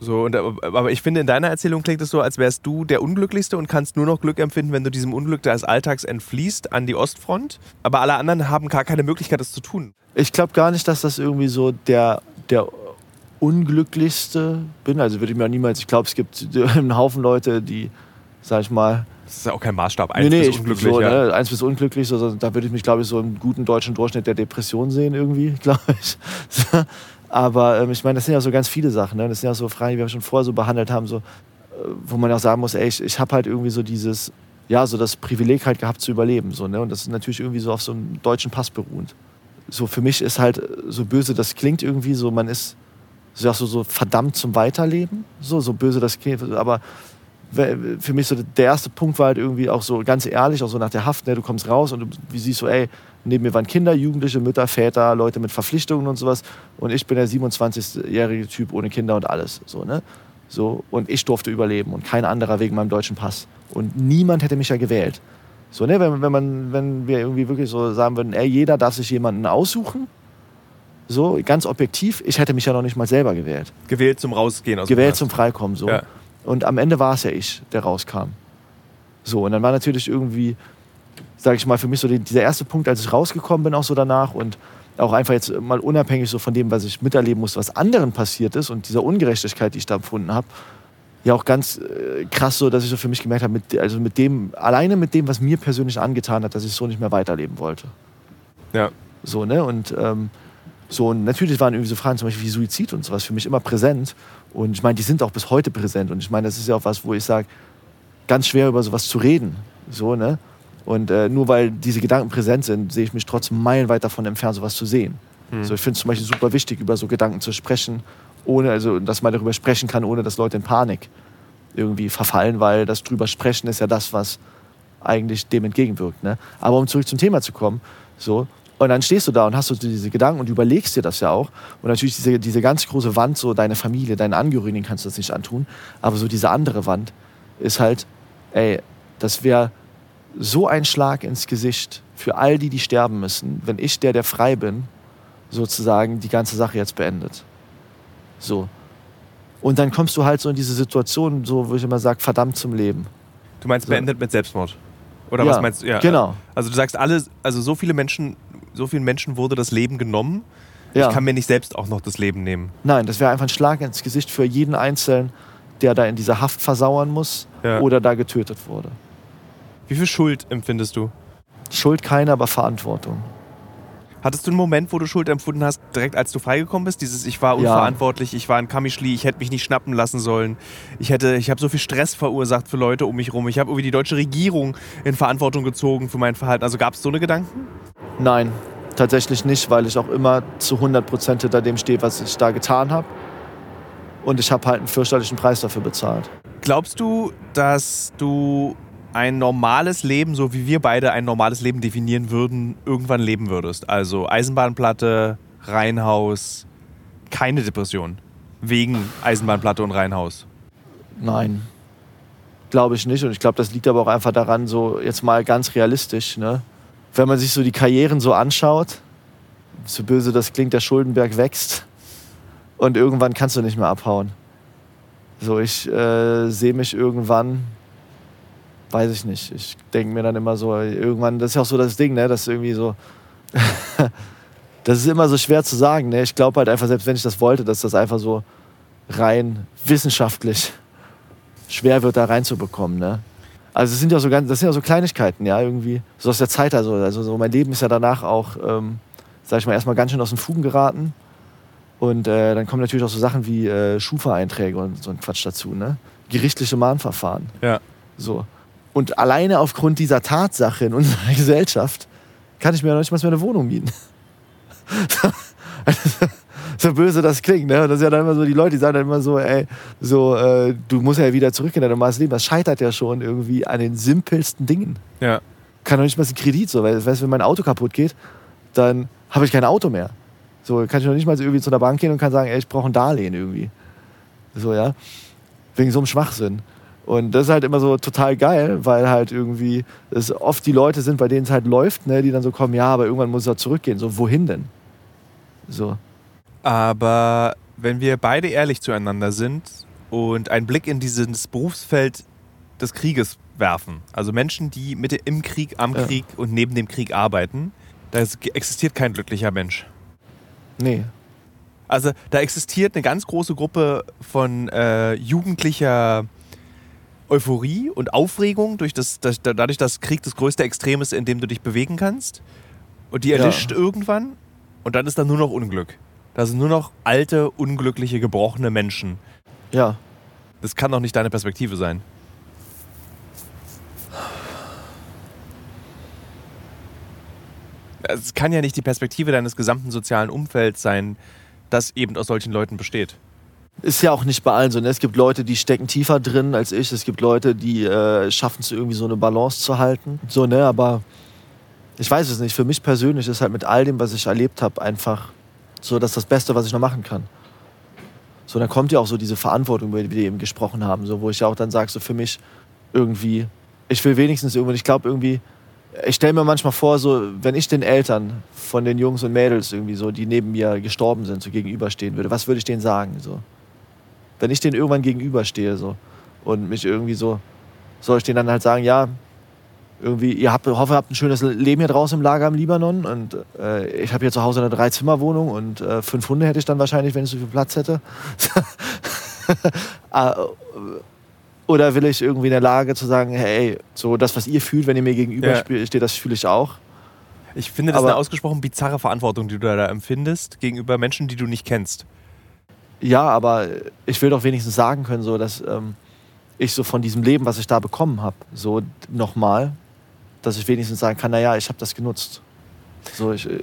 A: So, und, aber ich finde, in deiner Erzählung klingt es so, als wärst du der Unglücklichste und kannst nur noch Glück empfinden, wenn du diesem Unglück des Alltags entfließt an die Ostfront. Aber alle anderen haben gar keine Möglichkeit, das zu tun.
B: ich glaube gar nicht, dass das irgendwie so der, der unglücklichste bin. Also würde ich mir niemals, ich glaube, es gibt einen Haufen Leute, die, sag ich mal,
A: Das ist ja auch kein Maßstab.
B: nee,
A: Eins
B: nee,
A: bis
B: ich
A: unglücklich.
B: so,
A: ja.
B: ne, eins bis unglücklich, so, da würde ich mich, glaube ich, so im guten deutschen Durchschnitt der Depression sehen irgendwie, <laughs> glaube ich. Aber ähm, ich meine, das sind ja so ganz viele Sachen. Ne? Das sind ja so Fragen, die wir schon vorher so behandelt haben, so, äh, wo man auch sagen muss, ey, ich, ich habe halt irgendwie so dieses, ja, so das Privileg halt gehabt zu überleben. So, ne? Und das ist natürlich irgendwie so auf so einem deutschen Pass beruhend. So für mich ist halt, so böse das klingt irgendwie so, man ist so, so, so verdammt zum Weiterleben. So, so böse das klingt, aber für mich so der erste Punkt war halt irgendwie auch so ganz ehrlich, auch so nach der Haft, ne, du kommst raus und du wie siehst so, ey, neben mir waren Kinder, Jugendliche, Mütter, Väter, Leute mit Verpflichtungen und sowas und ich bin der 27-jährige Typ ohne Kinder und alles, so, ne? So, und ich durfte überleben und kein anderer wegen meinem deutschen Pass. Und niemand hätte mich ja gewählt. So, ne, wenn, wenn, man, wenn wir irgendwie wirklich so sagen würden, ey, jeder darf sich jemanden aussuchen, so, ganz objektiv, ich hätte mich ja noch nicht mal selber gewählt
A: Gewählt zum Rausgehen aus
B: gewählt zum Freikommen. So.
A: Ja.
B: Und am Ende war es ja ich, der rauskam. So, und dann war natürlich irgendwie, sage ich mal, für mich so die, dieser erste Punkt, als ich rausgekommen bin, auch so danach und auch einfach jetzt mal unabhängig so von dem, was ich miterleben musste, was anderen passiert ist und dieser Ungerechtigkeit, die ich da empfunden habe, ja auch ganz äh, krass so, dass ich so für mich gemerkt habe, mit, also mit dem, alleine mit dem, was mir persönlich angetan hat, dass ich so nicht mehr weiterleben wollte.
A: Ja.
B: So, ne? Und ähm, so, und natürlich waren irgendwie so Fragen zum Beispiel wie Suizid und sowas für mich immer präsent. Und ich meine, die sind auch bis heute präsent. Und ich meine, das ist ja auch was, wo ich sage, ganz schwer über sowas zu reden. So, ne? Und äh, nur weil diese Gedanken präsent sind, sehe ich mich trotzdem meilenweit davon entfernt, sowas zu sehen. So, ich finde es zum Beispiel super wichtig, über so Gedanken zu sprechen, ohne, also dass man darüber sprechen kann, ohne dass Leute in Panik irgendwie verfallen, weil das drüber sprechen ist ja das, was eigentlich dem entgegenwirkt. Ne? Aber um zurück zum Thema zu kommen, so, und dann stehst du da und hast so diese Gedanken und überlegst dir das ja auch. Und natürlich diese, diese ganz große Wand, so deine Familie, deine Angehörigen kannst du das nicht antun. Aber so diese andere Wand ist halt, ey, das wäre so ein Schlag ins Gesicht für all die, die sterben müssen, wenn ich, der, der frei bin, sozusagen die ganze Sache jetzt beendet. So. Und dann kommst du halt so in diese Situation, so, wo ich immer sage, verdammt zum Leben.
A: Du meinst
B: So.
A: beendet mit Selbstmord? Oder
B: Ja,
A: was meinst du? Ja,
B: genau.
A: Also du sagst alle, also so viele Menschen, so vielen Menschen wurde das Leben genommen.
B: Ja.
A: Ich kann mir nicht selbst auch noch das Leben nehmen.
B: Nein, das wäre einfach ein Schlag ins Gesicht für jeden Einzelnen, der da in dieser Haft versauern muss
A: Ja.
B: oder da getötet wurde.
A: Wie viel Schuld empfindest du?
B: Schuld keiner, aber Verantwortung.
A: Hattest du einen Moment, wo du Schuld empfunden hast, direkt als du freigekommen bist? Dieses, ich war
B: Ja.
A: unverantwortlich, ich war ein Kamischli, ich hätte mich nicht schnappen lassen sollen. Ich hätte, ich habe so viel Stress verursacht für Leute um mich rum. Ich habe irgendwie die deutsche Regierung in Verantwortung gezogen für mein Verhalten. Also gab es so eine Gedanken?
B: Nein, tatsächlich nicht, weil ich auch immer zu 100 Prozent hinter dem stehe, was ich da getan habe. Und ich habe halt einen fürchterlichen Preis dafür bezahlt.
A: Glaubst du, dass du ein normales Leben, so wie wir beide ein normales Leben definieren würden, irgendwann leben würdest? Also Eisenbahnplatte, Reihenhaus, keine Depression. Wegen Eisenbahnplatte und Reihenhaus.
B: Nein, glaube ich nicht. Und ich glaube, das liegt aber auch einfach daran, so jetzt mal ganz realistisch, ne? Wenn man sich so die Karrieren so anschaut, so böse das klingt, der Schuldenberg wächst und irgendwann kannst du nicht mehr abhauen. So, ich äh, sehe mich irgendwann, weiß ich nicht, ich denke mir dann immer so, irgendwann, das ist ja auch so das Ding, ne, das ist irgendwie so, <laughs> das ist immer so schwer zu sagen, ne, ich glaube halt einfach, selbst wenn ich das wollte, dass das einfach so rein wissenschaftlich schwer wird, da reinzubekommen, ne. Also das sind ja so ganz, das sind ja so Kleinigkeiten, ja, irgendwie. So aus der Zeit, also, also so mein Leben ist ja danach auch, ähm, sag ich mal, erstmal ganz schön aus den Fugen geraten. Und äh, dann kommen natürlich auch so Sachen wie äh, Schufa-Einträge und so ein Quatsch dazu, ne? Gerichtliche Mahnverfahren.
A: Ja.
B: So. Und alleine aufgrund dieser Tatsache in unserer <laughs> Gesellschaft kann ich mir noch nicht mal eine Wohnung mieten. <laughs> so böse das klingt. Ne? Und das ist ja dann immer so, die Leute, die sagen dann immer so, ey, so, äh, du musst ja wieder zurück in dein normales Leben. Das scheitert ja schon irgendwie an den simpelsten Dingen.
A: Ja.
B: Kann doch nicht mal einen Kredit, so, weil, weißt, wenn mein Auto kaputt geht, dann habe ich kein Auto mehr. So, kann ich noch nicht mal so irgendwie zu einer Bank gehen und kann sagen, ey, ich brauche ein Darlehen irgendwie. So, ja. Wegen so einem Schwachsinn. Und das ist halt immer so total geil, weil halt irgendwie es oft die Leute sind, bei denen es halt läuft, ne, die dann so kommen, ja, aber irgendwann muss es ja zurückgehen. So, wohin denn? So.
A: Aber wenn wir beide ehrlich zueinander sind und einen Blick in dieses Berufsfeld des Krieges werfen, also Menschen, die mit im Krieg, am
B: Ja.
A: Krieg und neben dem Krieg arbeiten, da ist- existiert kein glücklicher Mensch.
B: Nee.
A: Also da existiert eine ganz große Gruppe von äh, jugendlicher Euphorie und Aufregung durch das, das, dadurch, dass Krieg das größte Extrem ist, in dem du dich bewegen kannst. Und die
B: Ja.
A: erlischt irgendwann und dann ist da nur noch Unglück. Da sind nur noch alte, unglückliche, gebrochene Menschen.
B: Ja.
A: Das kann doch nicht deine Perspektive sein. Es kann ja nicht die Perspektive deines gesamten sozialen Umfelds sein, das eben aus solchen Leuten besteht.
B: Ist ja auch nicht bei allen so. Ne? Es gibt Leute, die stecken tiefer drin als ich. Es gibt Leute, die äh, schaffen es irgendwie so eine Balance zu halten. So, ne, aber ich weiß es nicht. Für mich persönlich ist halt mit all dem, was ich erlebt habe, einfach so, das ist das Beste, was ich noch machen kann. So, dann kommt ja auch so diese Verantwortung, über die wir eben gesprochen haben, so, wo ich ja auch dann sage, so für mich irgendwie, ich will wenigstens irgendwie, ich glaube irgendwie, ich stelle mir manchmal vor, so, wenn ich den Eltern von den Jungs und Mädels irgendwie so, die neben mir gestorben sind, so gegenüberstehen würde, was würde ich denen sagen? So? Wenn ich denen irgendwann gegenüberstehe so, und mich irgendwie so, soll ich denen dann halt sagen, ja, irgendwie, ihr habt, hoffe, ihr habt ein schönes Leben hier draußen im Lager im Libanon und äh, ich habe hier zu Hause eine Dreizimmerwohnung und äh, fünf Hunde hätte ich dann wahrscheinlich, wenn ich so viel Platz hätte. Ah, <laughs> Oder will ich irgendwie in der Lage zu sagen, hey, so das, was ihr fühlt, wenn ihr mir gegenüber
A: Ja.
B: steht, das fühle ich auch.
A: Ich finde, das ist
B: Aber-
A: eine ausgesprochen bizarre Verantwortung, die du da empfindest gegenüber Menschen, die du nicht kennst.
B: Ja, aber ich will doch wenigstens sagen können, so dass ähm, ich so von diesem Leben, was ich da bekommen habe, so nochmal, dass ich wenigstens sagen kann, naja, ich habe das genutzt. So, ich, äh,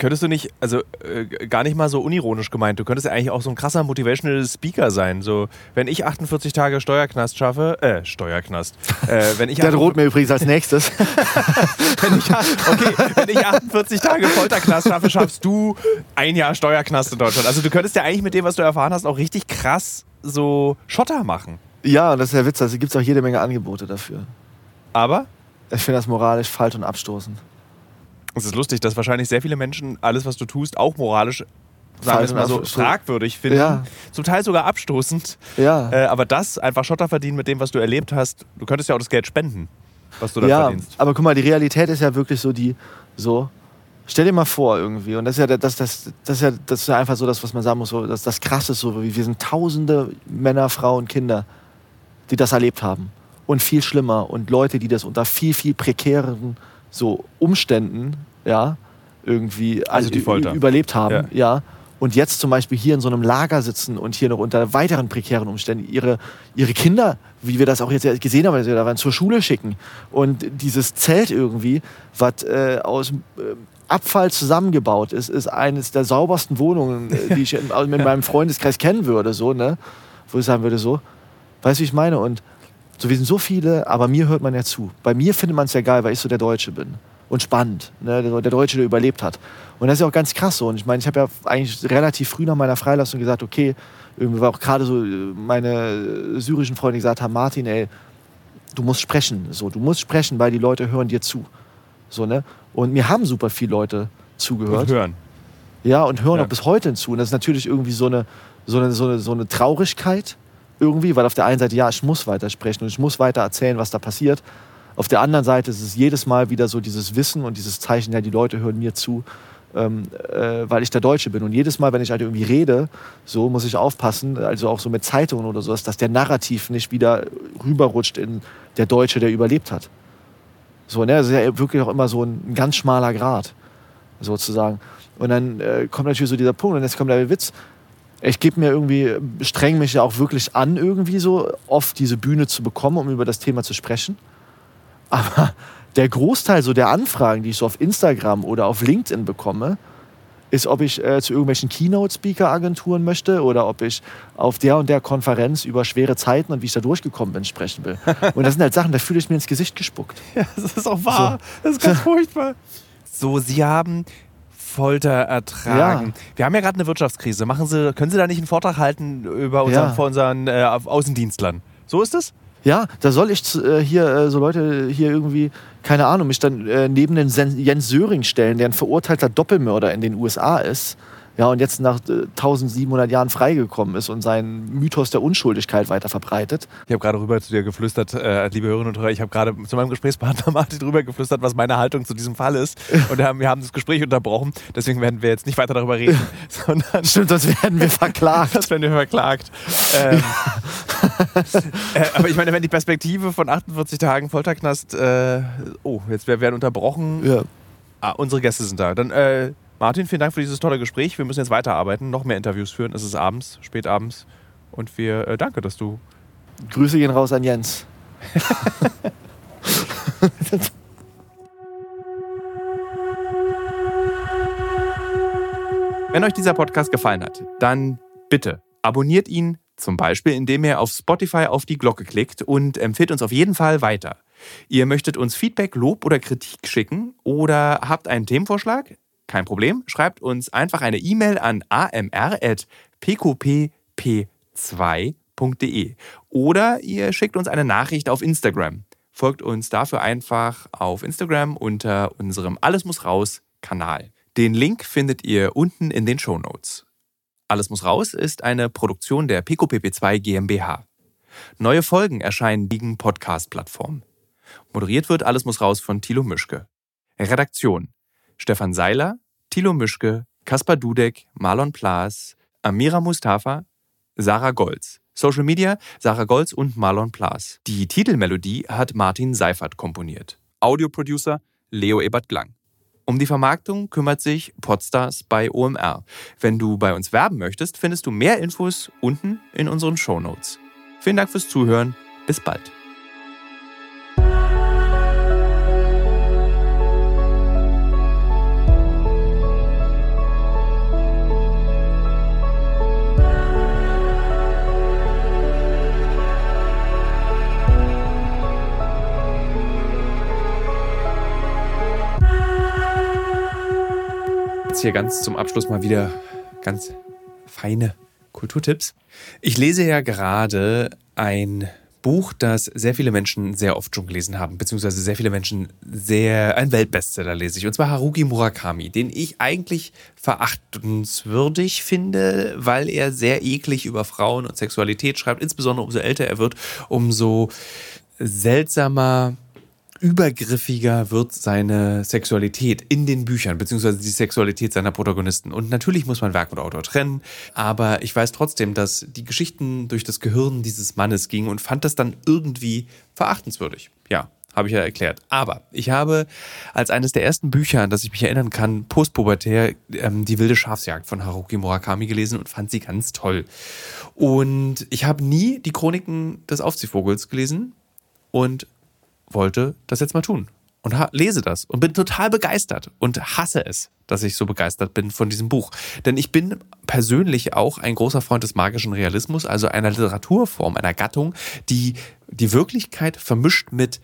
A: Könntest du nicht, also äh, gar nicht mal so unironisch gemeint, du könntest ja eigentlich auch so ein krasser Motivational Speaker sein. So, wenn ich 48 Tage Steuerknast schaffe, äh, Steuerknast. Äh, wenn ich <laughs>
B: der droht mir übrigens als nächstes. <laughs>
A: wenn ich, okay, wenn ich 48 Tage Folterknast schaffe, schaffst du ein Jahr Steuerknast in Deutschland. Also du könntest ja eigentlich mit dem, was du erfahren hast, auch richtig krass so Schotter machen.
B: ja, das ist der Witz, also gibt es auch jede Menge Angebote dafür.
A: Aber
B: Ich finde das moralisch falsch und abstoßend.
A: es ist lustig, dass wahrscheinlich sehr viele Menschen alles, was du tust, auch moralisch, sagen wir mal so, fragwürdig finden.
B: Ja.
A: Zum Teil sogar abstoßend.
B: Ja.
A: Äh, aber das, einfach Schotter verdienen mit dem, was du erlebt hast, du könntest ja auch das Geld spenden, was du da
B: ja,
A: verdienst.
B: aber guck mal, die Realität ist ja wirklich so die, so, stell dir mal vor irgendwie, und das ist ja, das, das, das ist ja, das ist ja einfach so das, was man sagen muss, so, das, das Krasse ist so, wie wir sind tausende Männer, Frauen, Kinder, die das erlebt haben. Und viel schlimmer. Und Leute, die das unter viel, viel prekären so Umständen, ja, irgendwie
A: Also die Folter.
B: überlebt haben,
A: Ja.
B: ja. Und jetzt zum Beispiel hier in so einem Lager sitzen und hier noch unter weiteren prekären Umständen ihre, ihre Kinder, wie wir das auch jetzt gesehen haben, als wir da waren, zur Schule schicken. Und dieses Zelt irgendwie, was äh, aus äh, Abfall zusammengebaut ist, ist eines der saubersten Wohnungen, äh, die ich in, <laughs> in meinem Freundeskreis kennen würde, so, ne? Wo ich sagen würde, so. Weißt du, wie ich meine? Und so, wir sind so viele, aber mir hört man ja zu. Bei mir findet man es ja geil, weil ich so der Deutsche bin. Und spannend. Ne? Der, Deutsche, der überlebt hat. Und das ist ja auch ganz krass so. Und ich meine, ich habe ja eigentlich relativ früh nach meiner Freilassung gesagt, okay, irgendwie war auch gerade so meine syrischen Freunde gesagt haben, Martin, ey, du musst sprechen. So, du musst sprechen, weil die Leute hören dir zu. So, ne? Und mir haben super viele Leute zugehört.
A: Und hören.
B: Ja, und hören
A: Ja.
B: auch bis heute hinzu. Und das ist natürlich irgendwie so eine, so eine, so eine, so eine Traurigkeit irgendwie, weil auf der einen Seite, ja, ich muss weitersprechen und ich muss weiter erzählen, was da passiert. Auf der anderen Seite ist es jedes Mal wieder so dieses Wissen und dieses Zeichen, ja, die Leute hören mir zu, ähm, äh, weil ich der Deutsche bin. Und jedes Mal, wenn ich halt irgendwie rede, so muss ich aufpassen, also auch so mit Zeitungen oder sowas, dass der Narrativ nicht wieder rüberrutscht in der Deutsche, der überlebt hat. So, ne, das ist ja wirklich auch immer so ein, ein ganz schmaler Grad, sozusagen. Und dann äh, kommt natürlich so dieser Punkt, und jetzt kommt der Witz. Ich gebe mir irgendwie, streng mich ja auch wirklich an, irgendwie so oft diese Bühne zu bekommen, um über das Thema zu sprechen. Aber der Großteil so der Anfragen, die ich so auf Instagram oder auf LinkedIn bekomme, ist, ob ich äh, zu irgendwelchen Keynote-Speaker-Agenturen möchte oder ob ich auf der und der Konferenz über schwere Zeiten und wie ich da durchgekommen bin sprechen will. <laughs> Und das sind halt Sachen, da fühle ich mir ins Gesicht gespuckt.
A: Ja, das ist auch wahr. So. Das ist ganz <laughs> furchtbar. So, Sie haben Folter ertragen. Ja. Wir haben ja gerade eine Wirtschaftskrise. Machen Sie, können Sie da nicht einen Vortrag halten über unseren, ja. vor unseren äh, Außendienstlern? So ist es?
B: Ja, da soll ich äh, hier äh, so Leute hier irgendwie, keine Ahnung, mich dann äh, neben den Jens Söring stellen, der ein verurteilter Doppelmörder in den USA ist ja, und jetzt nach äh, 1700 Jahren freigekommen ist und seinen Mythos der Unschuldigkeit weiter verbreitet.
A: Ich habe gerade rüber zu dir geflüstert, äh, liebe Hörerinnen und Hörer, ich habe gerade zu meinem Gesprächspartner <laughs> Martin drüber geflüstert, was meine Haltung zu diesem Fall ist. Und wir haben, wir haben das Gespräch unterbrochen, deswegen werden wir jetzt nicht weiter darüber reden. <laughs>
B: Sondern Stimmt, das werden wir verklagt. <laughs>
A: das werden wir verklagt. Ähm, äh, aber ich meine, wenn die Perspektive von 48 Tagen Folterknast, äh, oh, jetzt wir werden unterbrochen. Ja. Ah, unsere Gäste sind da. Dann äh, Martin, vielen Dank für dieses tolle Gespräch. Wir müssen jetzt weiterarbeiten, noch mehr Interviews führen. Es ist abends, spät abends. Und wir äh, danke, dass du.
B: Grüße gehen raus an Jens. <laughs>
A: Wenn euch dieser Podcast gefallen hat, dann bitte abonniert ihn, zum Beispiel indem ihr auf Spotify auf die Glocke klickt und empfiehlt uns auf jeden Fall weiter. Ihr möchtet uns Feedback, Lob oder Kritik schicken oder habt einen Themenvorschlag? Kein Problem, schreibt uns einfach eine E-Mail an amr.pqpp2.de oder ihr schickt uns eine Nachricht auf Instagram. Folgt uns dafür einfach auf Instagram unter unserem Alles muss raus Kanal. Den Link findet ihr unten in den Show Notes. Alles muss raus ist eine Produktion der PQPP2 GmbH. Neue Folgen erscheinen liegen Podcast-Plattformen. Moderiert wird Alles muss raus von Thilo Mischke. Redaktion Stefan Seiler, Thilo Mischke, Kaspar Dudek, Marlon Plaas, Amira Mustafa, Sarah Golz. Social Media Sarah Golz und Marlon Plaas. Die Titelmelodie hat Martin Seifert komponiert. Audioproducer Leo Ebert Glang. Um die Vermarktung kümmert sich Podstars bei OMR. Wenn du bei uns werben möchtest, findest du mehr Infos unten in unseren Show Notes. Vielen Dank fürs Zuhören. Bis bald. Jetzt hier ganz zum Abschluss mal wieder ganz feine Kulturtipps. Ich lese ja gerade ein Buch, das sehr viele Menschen sehr oft schon gelesen haben, beziehungsweise sehr viele Menschen sehr, ein Weltbestseller lese ich, und zwar Haruki Murakami, den ich eigentlich verachtenswürdig finde, weil er sehr eklig über Frauen und Sexualität schreibt, insbesondere umso älter er wird, umso seltsamer übergriffiger wird seine Sexualität in den Büchern, beziehungsweise die Sexualität seiner Protagonisten. Und natürlich muss man Werk und Autor trennen, aber ich weiß trotzdem, dass die Geschichten durch das Gehirn dieses Mannes gingen und fand das dann irgendwie verachtenswürdig. Ja, habe ich ja erklärt. Aber ich habe als eines der ersten Bücher, an das ich mich erinnern kann, postpubertär, ähm, Die wilde Schafsjagd von Haruki Murakami gelesen und fand sie ganz toll. Und ich habe nie die Chroniken des Aufziehvogels gelesen und wollte das jetzt mal tun und lese das und bin total begeistert und hasse es, dass ich so begeistert bin von diesem Buch. Denn ich bin persönlich auch ein großer Freund des magischen Realismus, also einer Literaturform, einer Gattung, die die Wirklichkeit vermischt mit,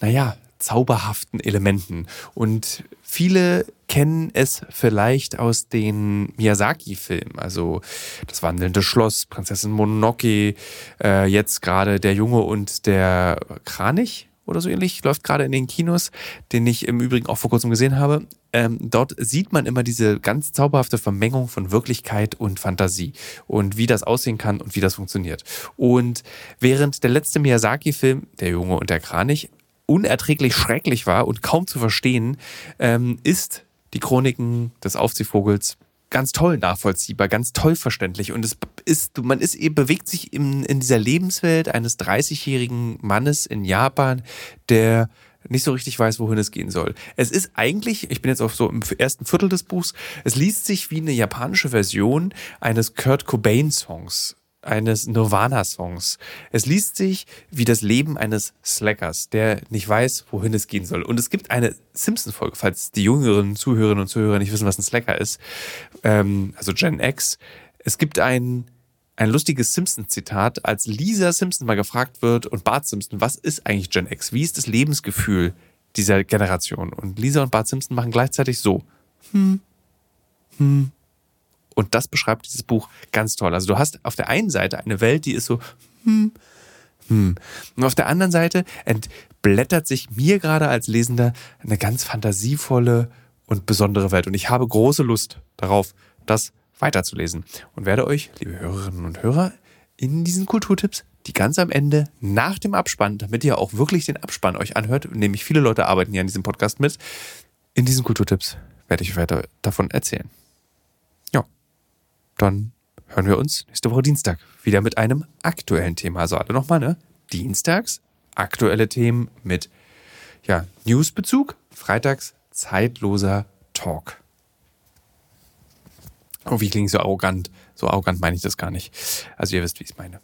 A: naja, zauberhaften Elementen. Und viele kennen es vielleicht aus den Miyazaki-Filmen, also das wandelnde Schloss, Prinzessin Mononoke, äh, jetzt gerade der Junge und der Kranich, oder so ähnlich, läuft gerade in den Kinos, den ich im Übrigen auch vor kurzem gesehen habe. Ähm, dort sieht man immer diese ganz zauberhafte Vermengung von Wirklichkeit und Fantasie und wie das aussehen kann und wie das funktioniert. Und während der letzte Miyazaki-Film, Der Junge und der Kranich, unerträglich schrecklich war und kaum zu verstehen, ähm, ist die Chroniken des Aufziehvogels ganz toll nachvollziehbar, ganz toll verständlich. Und es ist, man ist eben, bewegt sich in, in dieser Lebenswelt eines 30-jährigen Mannes in Japan, der nicht so richtig weiß, wohin es gehen soll. Es ist eigentlich, ich bin jetzt auf so im ersten Viertel des Buchs, es liest sich wie eine japanische Version eines Kurt Cobain Songs eines Nirvana-Songs. Es liest sich wie das Leben eines Slackers, der nicht weiß, wohin es gehen soll. Und es gibt eine Simpsons-Folge, falls die jüngeren Zuhörerinnen und Zuhörer nicht wissen, was ein Slacker ist, ähm, also Gen X. Es gibt ein, ein lustiges Simpsons-Zitat, als Lisa Simpson mal gefragt wird und Bart Simpson, was ist eigentlich Gen X? Wie ist das Lebensgefühl dieser Generation? Und Lisa und Bart Simpson machen gleichzeitig so. Hm. Hm und das beschreibt dieses Buch ganz toll. Also du hast auf der einen Seite eine Welt, die ist so, hm, hm. Und auf der anderen Seite entblättert sich mir gerade als Lesender eine ganz fantasievolle und besondere Welt. Und ich habe große Lust darauf, das weiterzulesen. Und werde euch, liebe Hörerinnen und Hörer, in diesen Kulturtipps, die ganz am Ende nach dem Abspann, damit ihr auch wirklich den Abspann euch anhört, nämlich viele Leute arbeiten ja an diesem Podcast mit, in diesen Kulturtipps werde ich weiter davon erzählen dann hören wir uns nächste Woche Dienstag wieder mit einem aktuellen Thema. Also alle nochmal, ne? Dienstags aktuelle Themen mit ja, Newsbezug, freitags zeitloser Talk. Oh, wie klingt so arrogant? So arrogant meine ich das gar nicht. Also ihr wisst, wie ich es meine.